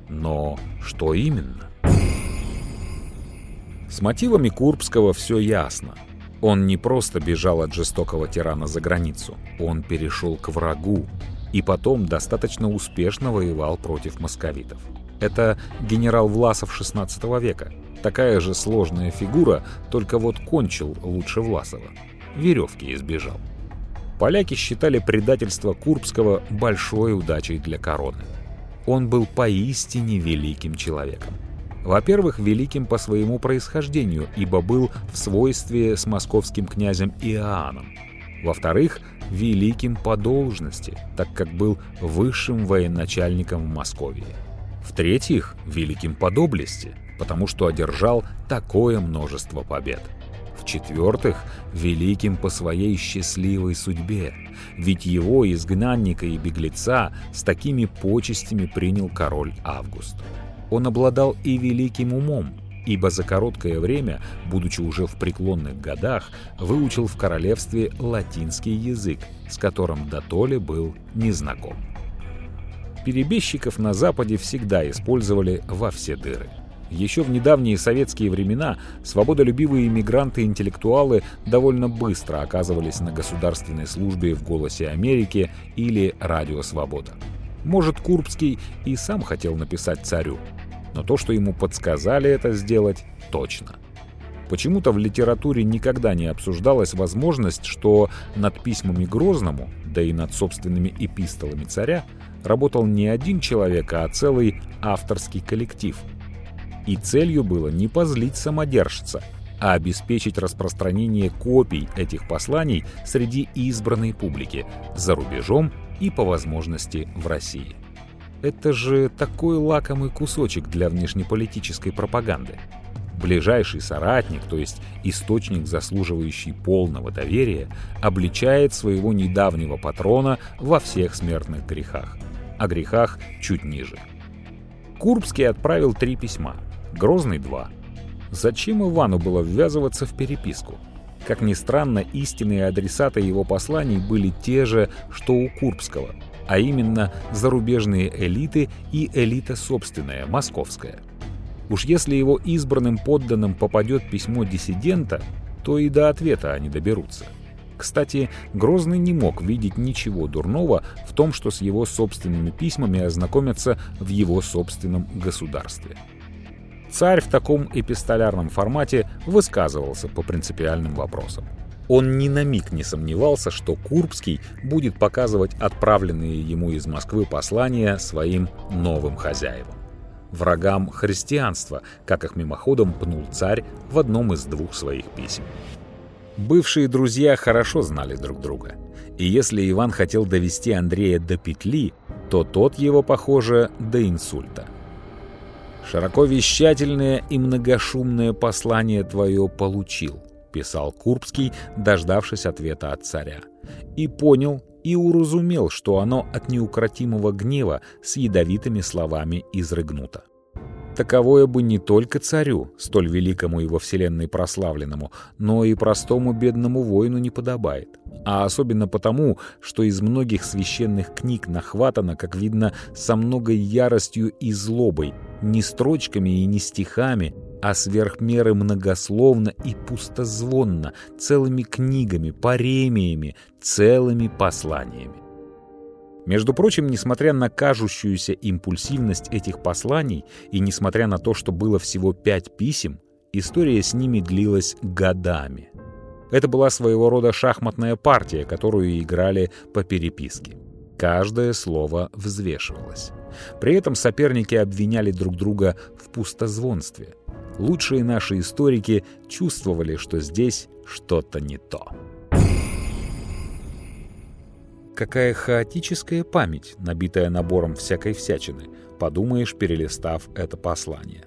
Но что именно? С мотивами Курбского все ясно. Он не просто бежал от жестокого тирана за границу, он перешел к врагу и потом достаточно успешно воевал против московитов. Это генерал Власов XVI века, такая же сложная фигура, только вот кончил лучше Власова. Веревки избежал. Поляки считали предательство Курбского большой удачей для короны. Он был поистине великим человеком. Во-первых, великим по своему происхождению, ибо был в свойстве с московским князем Иоанном. Во-вторых, великим по должности, так как был высшим военачальником в Москве. В-третьих, великим по доблести, потому что одержал такое множество побед. В-четвертых, великим по своей счастливой судьбе, ведь его, изгнанника и беглеца, с такими почестями принял король Август. Он обладал и великим умом, ибо за короткое время, будучи уже в преклонных годах, выучил в королевстве латинский язык, с которым дотоле был незнаком. Перебежчиков на Западе всегда использовали во все дыры. Еще в недавние советские времена свободолюбивые иммигранты-интеллектуалы довольно быстро оказывались на государственной службе в «Голосе Америки» или «Радио Свобода». Может, Курбский и сам хотел написать царю, но то, что ему подсказали это сделать, точно. Почему-то в литературе никогда не обсуждалась возможность, что над письмами Грозному, да и над собственными эпистолами царя, работал не один человек, а целый авторский коллектив. И целью было не позлить самодержца, а обеспечить распространение копий этих посланий среди избранной публики за рубежом и по возможности в России. Это же такой лакомый кусочек для внешнеполитической пропаганды. Ближайший соратник, то есть источник, заслуживающий полного доверия, обличает своего недавнего патрона во всех смертных грехах, о грехах чуть ниже. Курбский отправил три письма, Грозный — два. Зачем Ивану было ввязываться в переписку? Как ни странно, истинные адресаты его посланий были те же, что у Курбского — а именно зарубежные элиты и элита собственная, московская. Уж если его избранным подданным попадет письмо диссидента, то и до ответа они доберутся. Кстати, Грозный не мог видеть ничего дурного в том, что с его собственными письмами ознакомятся в его собственном государстве. Царь в таком эпистолярном формате высказывался по принципиальным вопросам. Он ни на миг не сомневался, что Курбский будет показывать отправленные ему из Москвы послания своим новым хозяевам. Врагам христианства, как их мимоходом пнул царь в одном из двух своих писем. Бывшие друзья хорошо знали друг друга. И если Иван хотел довести Андрея до петли, то тот его, похоже, до инсульта. «Широко вещательное и многошумное послание твое получил», — писал Курбский, дождавшись ответа от царя. И понял, и уразумел, что оно от неукротимого гнева с ядовитыми словами изрыгнуто. Таковое бы не только царю, столь великому и во вселенной прославленному, но и простому бедному воину не подобает. А особенно потому, что из многих священных книг нахватано, как видно, со многой яростью и злобой, не строчками и не стихами, а сверх меры многословно и пустозвонно, целыми книгами, паремиями, целыми посланиями. Между прочим, несмотря на кажущуюся импульсивность этих посланий и несмотря на то, что было всего пять писем, история с ними длилась годами. Это была своего рода шахматная партия, которую играли по переписке. Каждое слово взвешивалось. При этом соперники обвиняли друг друга в пустозвонстве. Лучшие наши историки чувствовали, что здесь что-то не то. Какая хаотическая память, набитая набором всякой всячины, подумаешь, перелистав это послание.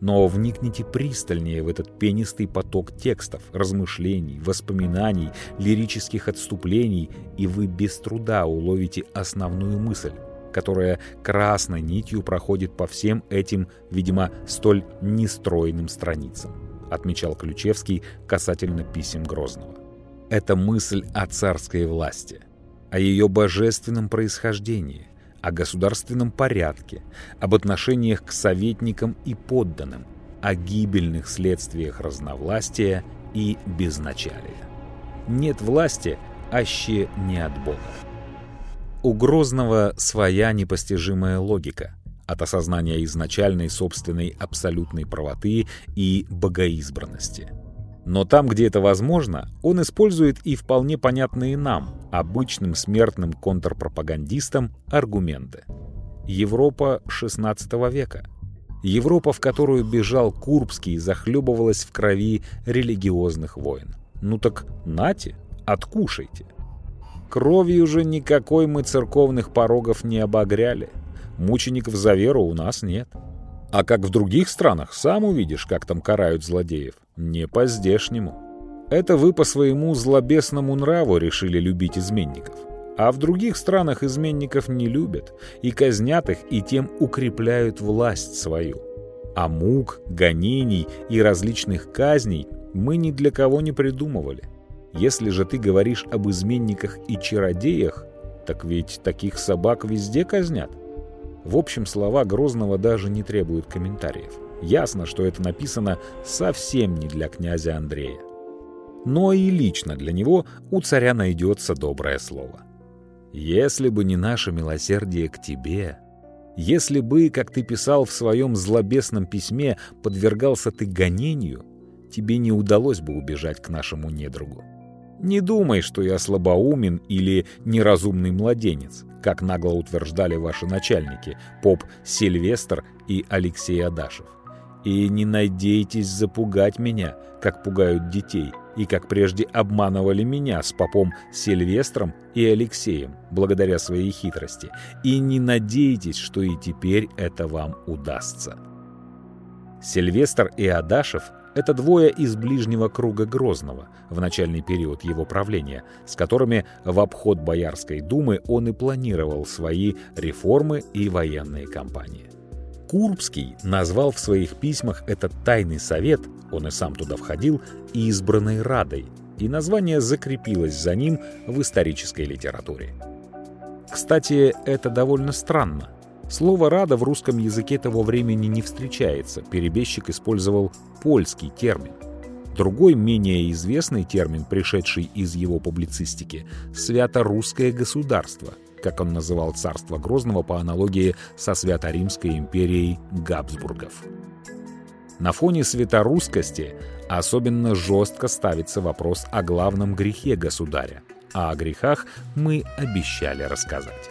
Но вникните пристальнее в этот пенистый поток текстов, размышлений, воспоминаний, лирических отступлений, и вы без труда уловите основную мысль, которая красной нитью проходит по всем этим, видимо, столь нестройным страницам, отмечал Ключевский касательно писем Грозного. Это мысль о царской власти, о ее божественном происхождении, о государственном порядке, об отношениях к советникам и подданным, о гибельных следствиях разновластия и безначалия. Нет власти, аще не от Бога. У Грозного своя непостижимая логика от осознания изначальной собственной абсолютной правоты и богоизбранности. Но там, где это возможно, он использует и вполне понятные нам, обычным смертным контрпропагандистам, аргументы. Европа XVI века. Европа, в которую бежал Курбский, захлебывалась в крови религиозных войн. Ну так нате, откушайте. Кровью же никакой мы церковных порогов не обогряли. Мучеников за веру у нас нет. А как в других странах, сам увидишь, как там карают злодеев. Не по-здешнему. Это вы по своему злобесному нраву решили любить изменников. А в других странах изменников не любят и казнят их, и тем укрепляют власть свою. А мук, гонений и различных казней мы ни для кого не придумывали. Если же ты говоришь об изменниках и чародеях, так ведь таких собак везде казнят. В общем, слова Грозного даже не требуют комментариев. Ясно, что это написано совсем не для князя Андрея. Но и лично для него у царя найдется доброе слово. «Если бы не наше милосердие к тебе, если бы, как ты писал в своем злобесном письме, подвергался ты гонению, тебе не удалось бы убежать к нашему недругу. Не думай, что я слабоумен или неразумный младенец, как нагло утверждали ваши начальники, поп Сильвестр и Алексей Адашев. И не надейтесь запугать меня, как пугают детей, и как прежде обманывали меня с попом Сильвестром и Алексеем, благодаря своей хитрости. И не надейтесь, что и теперь это вам удастся. Сильвестр и Адашев это двое из ближнего круга Грозного в начальный период его правления, с которыми в обход Боярской думы он и планировал свои реформы и военные кампании. Курбский назвал в своих письмах этот тайный совет, он и сам туда входил, избранной Радой, и название закрепилось за ним в исторической литературе. Кстати, это довольно странно – Слово «рада» в русском языке того времени не встречается, перебежчик использовал польский термин. Другой, менее известный термин, пришедший из его публицистики — «свято-русское государство», как он называл царство Грозного по аналогии со Свято-Римской империей Габсбургов. На фоне святорусскости особенно жестко ставится вопрос о главном грехе государя, а о грехах мы обещали рассказать.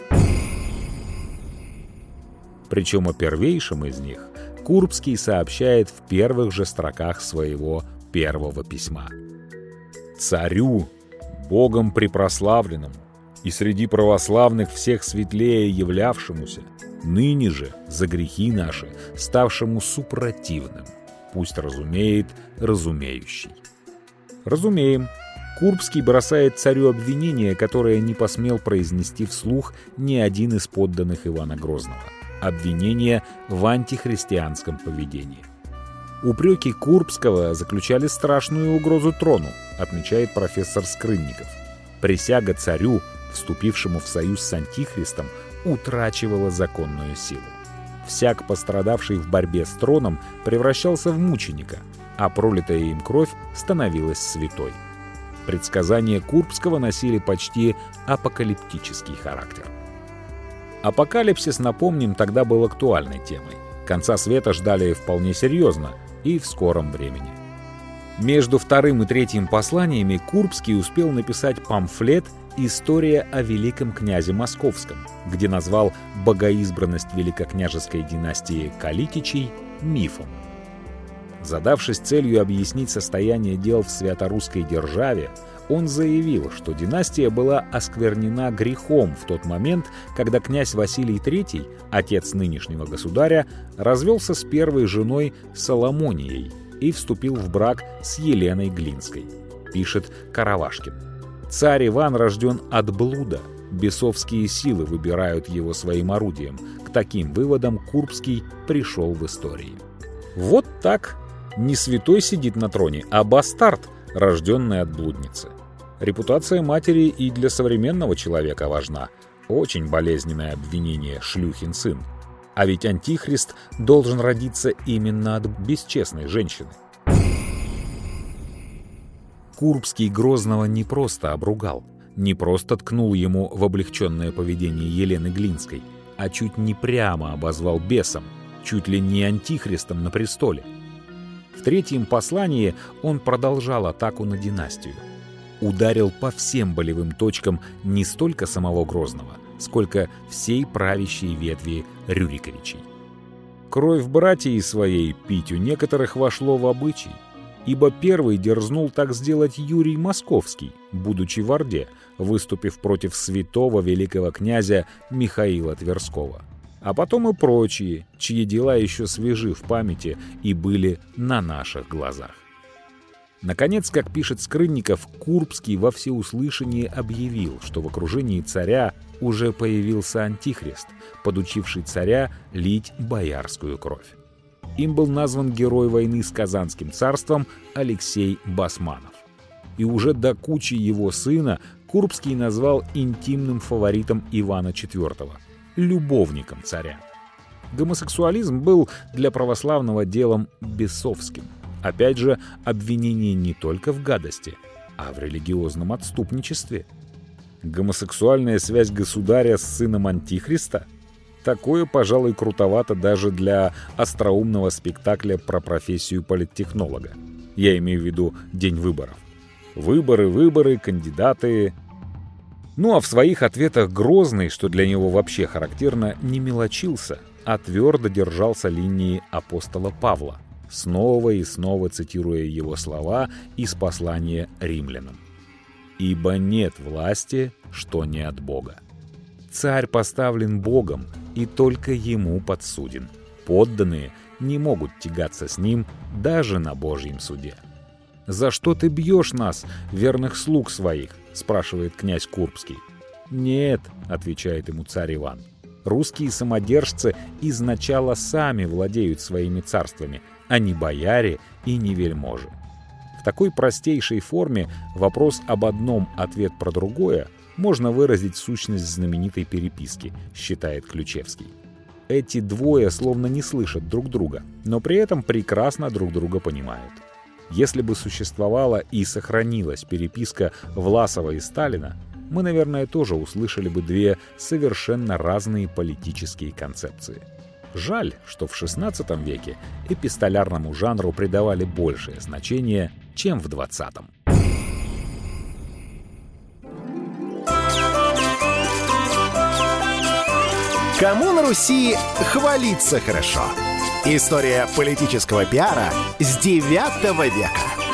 Причем о первейшем из них Курбский сообщает в первых же строках своего первого письма. «Царю, Богом препрославленному, и среди православных всех светлее являвшемуся, ныне же за грехи наши, ставшему супротивным, пусть разумеет разумеющий». Разумеем, Курбский бросает царю обвинение, которое не посмел произнести вслух ни один из подданных Ивана Грозного – обвинения в антихристианском поведении. Упреки Курбского заключали страшную угрозу трону, отмечает профессор Скрынников. Присяга царю, вступившему в союз с антихристом, утрачивала законную силу. Всяк, пострадавший в борьбе с троном, превращался в мученика, а пролитая им кровь становилась святой. Предсказания Курбского носили почти апокалиптический характер. Апокалипсис, напомним, тогда был актуальной темой. Конца света ждали вполне серьезно и в скором времени. Между вторым и третьим посланиями Курбский успел написать памфлет «История о великом князе Московском», где назвал богоизбранность великокняжеской династии Калитичей мифом. Задавшись целью объяснить состояние дел в свято-русской державе, он заявил, что династия была осквернена грехом в тот момент, когда князь Василий III, отец нынешнего государя, развелся с первой женой Соломонией и вступил в брак с Еленой Глинской, пишет Каравашкин. Царь Иван рожден от блуда, бесовские силы выбирают его своим орудием. К таким выводам Курбский пришел в истории. Вот так не святой сидит на троне, а бастард, рожденный от блудницы. Репутация матери и для современного человека важна. Очень болезненное обвинение «шлюхин сын». А ведь антихрист должен родиться именно от бесчестной женщины. Курбский Грозного не просто обругал, не просто ткнул ему в облегченное поведение Елены Глинской, а чуть не прямо обозвал бесом, чуть ли не антихристом на престоле. В третьем послании он продолжал атаку на династию. Ударил по всем болевым точкам не столько самого Грозного, сколько всей правящей ветви Рюриковичей. Кровь братьей своей пить у некоторых вошло в обычай, ибо первый дерзнул так сделать Юрий Московский, будучи в Орде, выступив против святого великого князя Михаила Тверского а потом и прочие, чьи дела еще свежи в памяти и были на наших глазах. Наконец, как пишет Скрынников, Курбский во всеуслышание объявил, что в окружении царя уже появился антихрист, подучивший царя лить боярскую кровь. Им был назван герой войны с Казанским царством Алексей Басманов. И уже до кучи его сына Курбский назвал интимным фаворитом Ивана IV – любовником царя. Гомосексуализм был для православного делом бесовским. Опять же, обвинение не только в гадости, а в религиозном отступничестве. Гомосексуальная связь государя с сыном Антихриста? Такое, пожалуй, крутовато даже для остроумного спектакля про профессию политтехнолога. Я имею в виду день выборов. Выборы, выборы, кандидаты, ну а в своих ответах Грозный, что для него вообще характерно, не мелочился, а твердо держался линии апостола Павла, снова и снова цитируя его слова из послания римлянам. «Ибо нет власти, что не от Бога. Царь поставлен Богом и только ему подсуден. Подданные не могут тягаться с ним даже на Божьем суде». «За что ты бьешь нас, верных слуг своих?» — спрашивает князь Курбский. «Нет», — отвечает ему царь Иван. «Русские самодержцы изначало сами владеют своими царствами, а не бояре и не вельможи». В такой простейшей форме вопрос об одном, ответ про другое можно выразить сущность знаменитой переписки, считает Ключевский. Эти двое словно не слышат друг друга, но при этом прекрасно друг друга понимают. Если бы существовала и сохранилась переписка Власова и Сталина, мы, наверное, тоже услышали бы две совершенно разные политические концепции. Жаль, что в XVI веке эпистолярному жанру придавали большее значение, чем в XX. Кому на Руси хвалиться хорошо? История политического пиара с 9 века.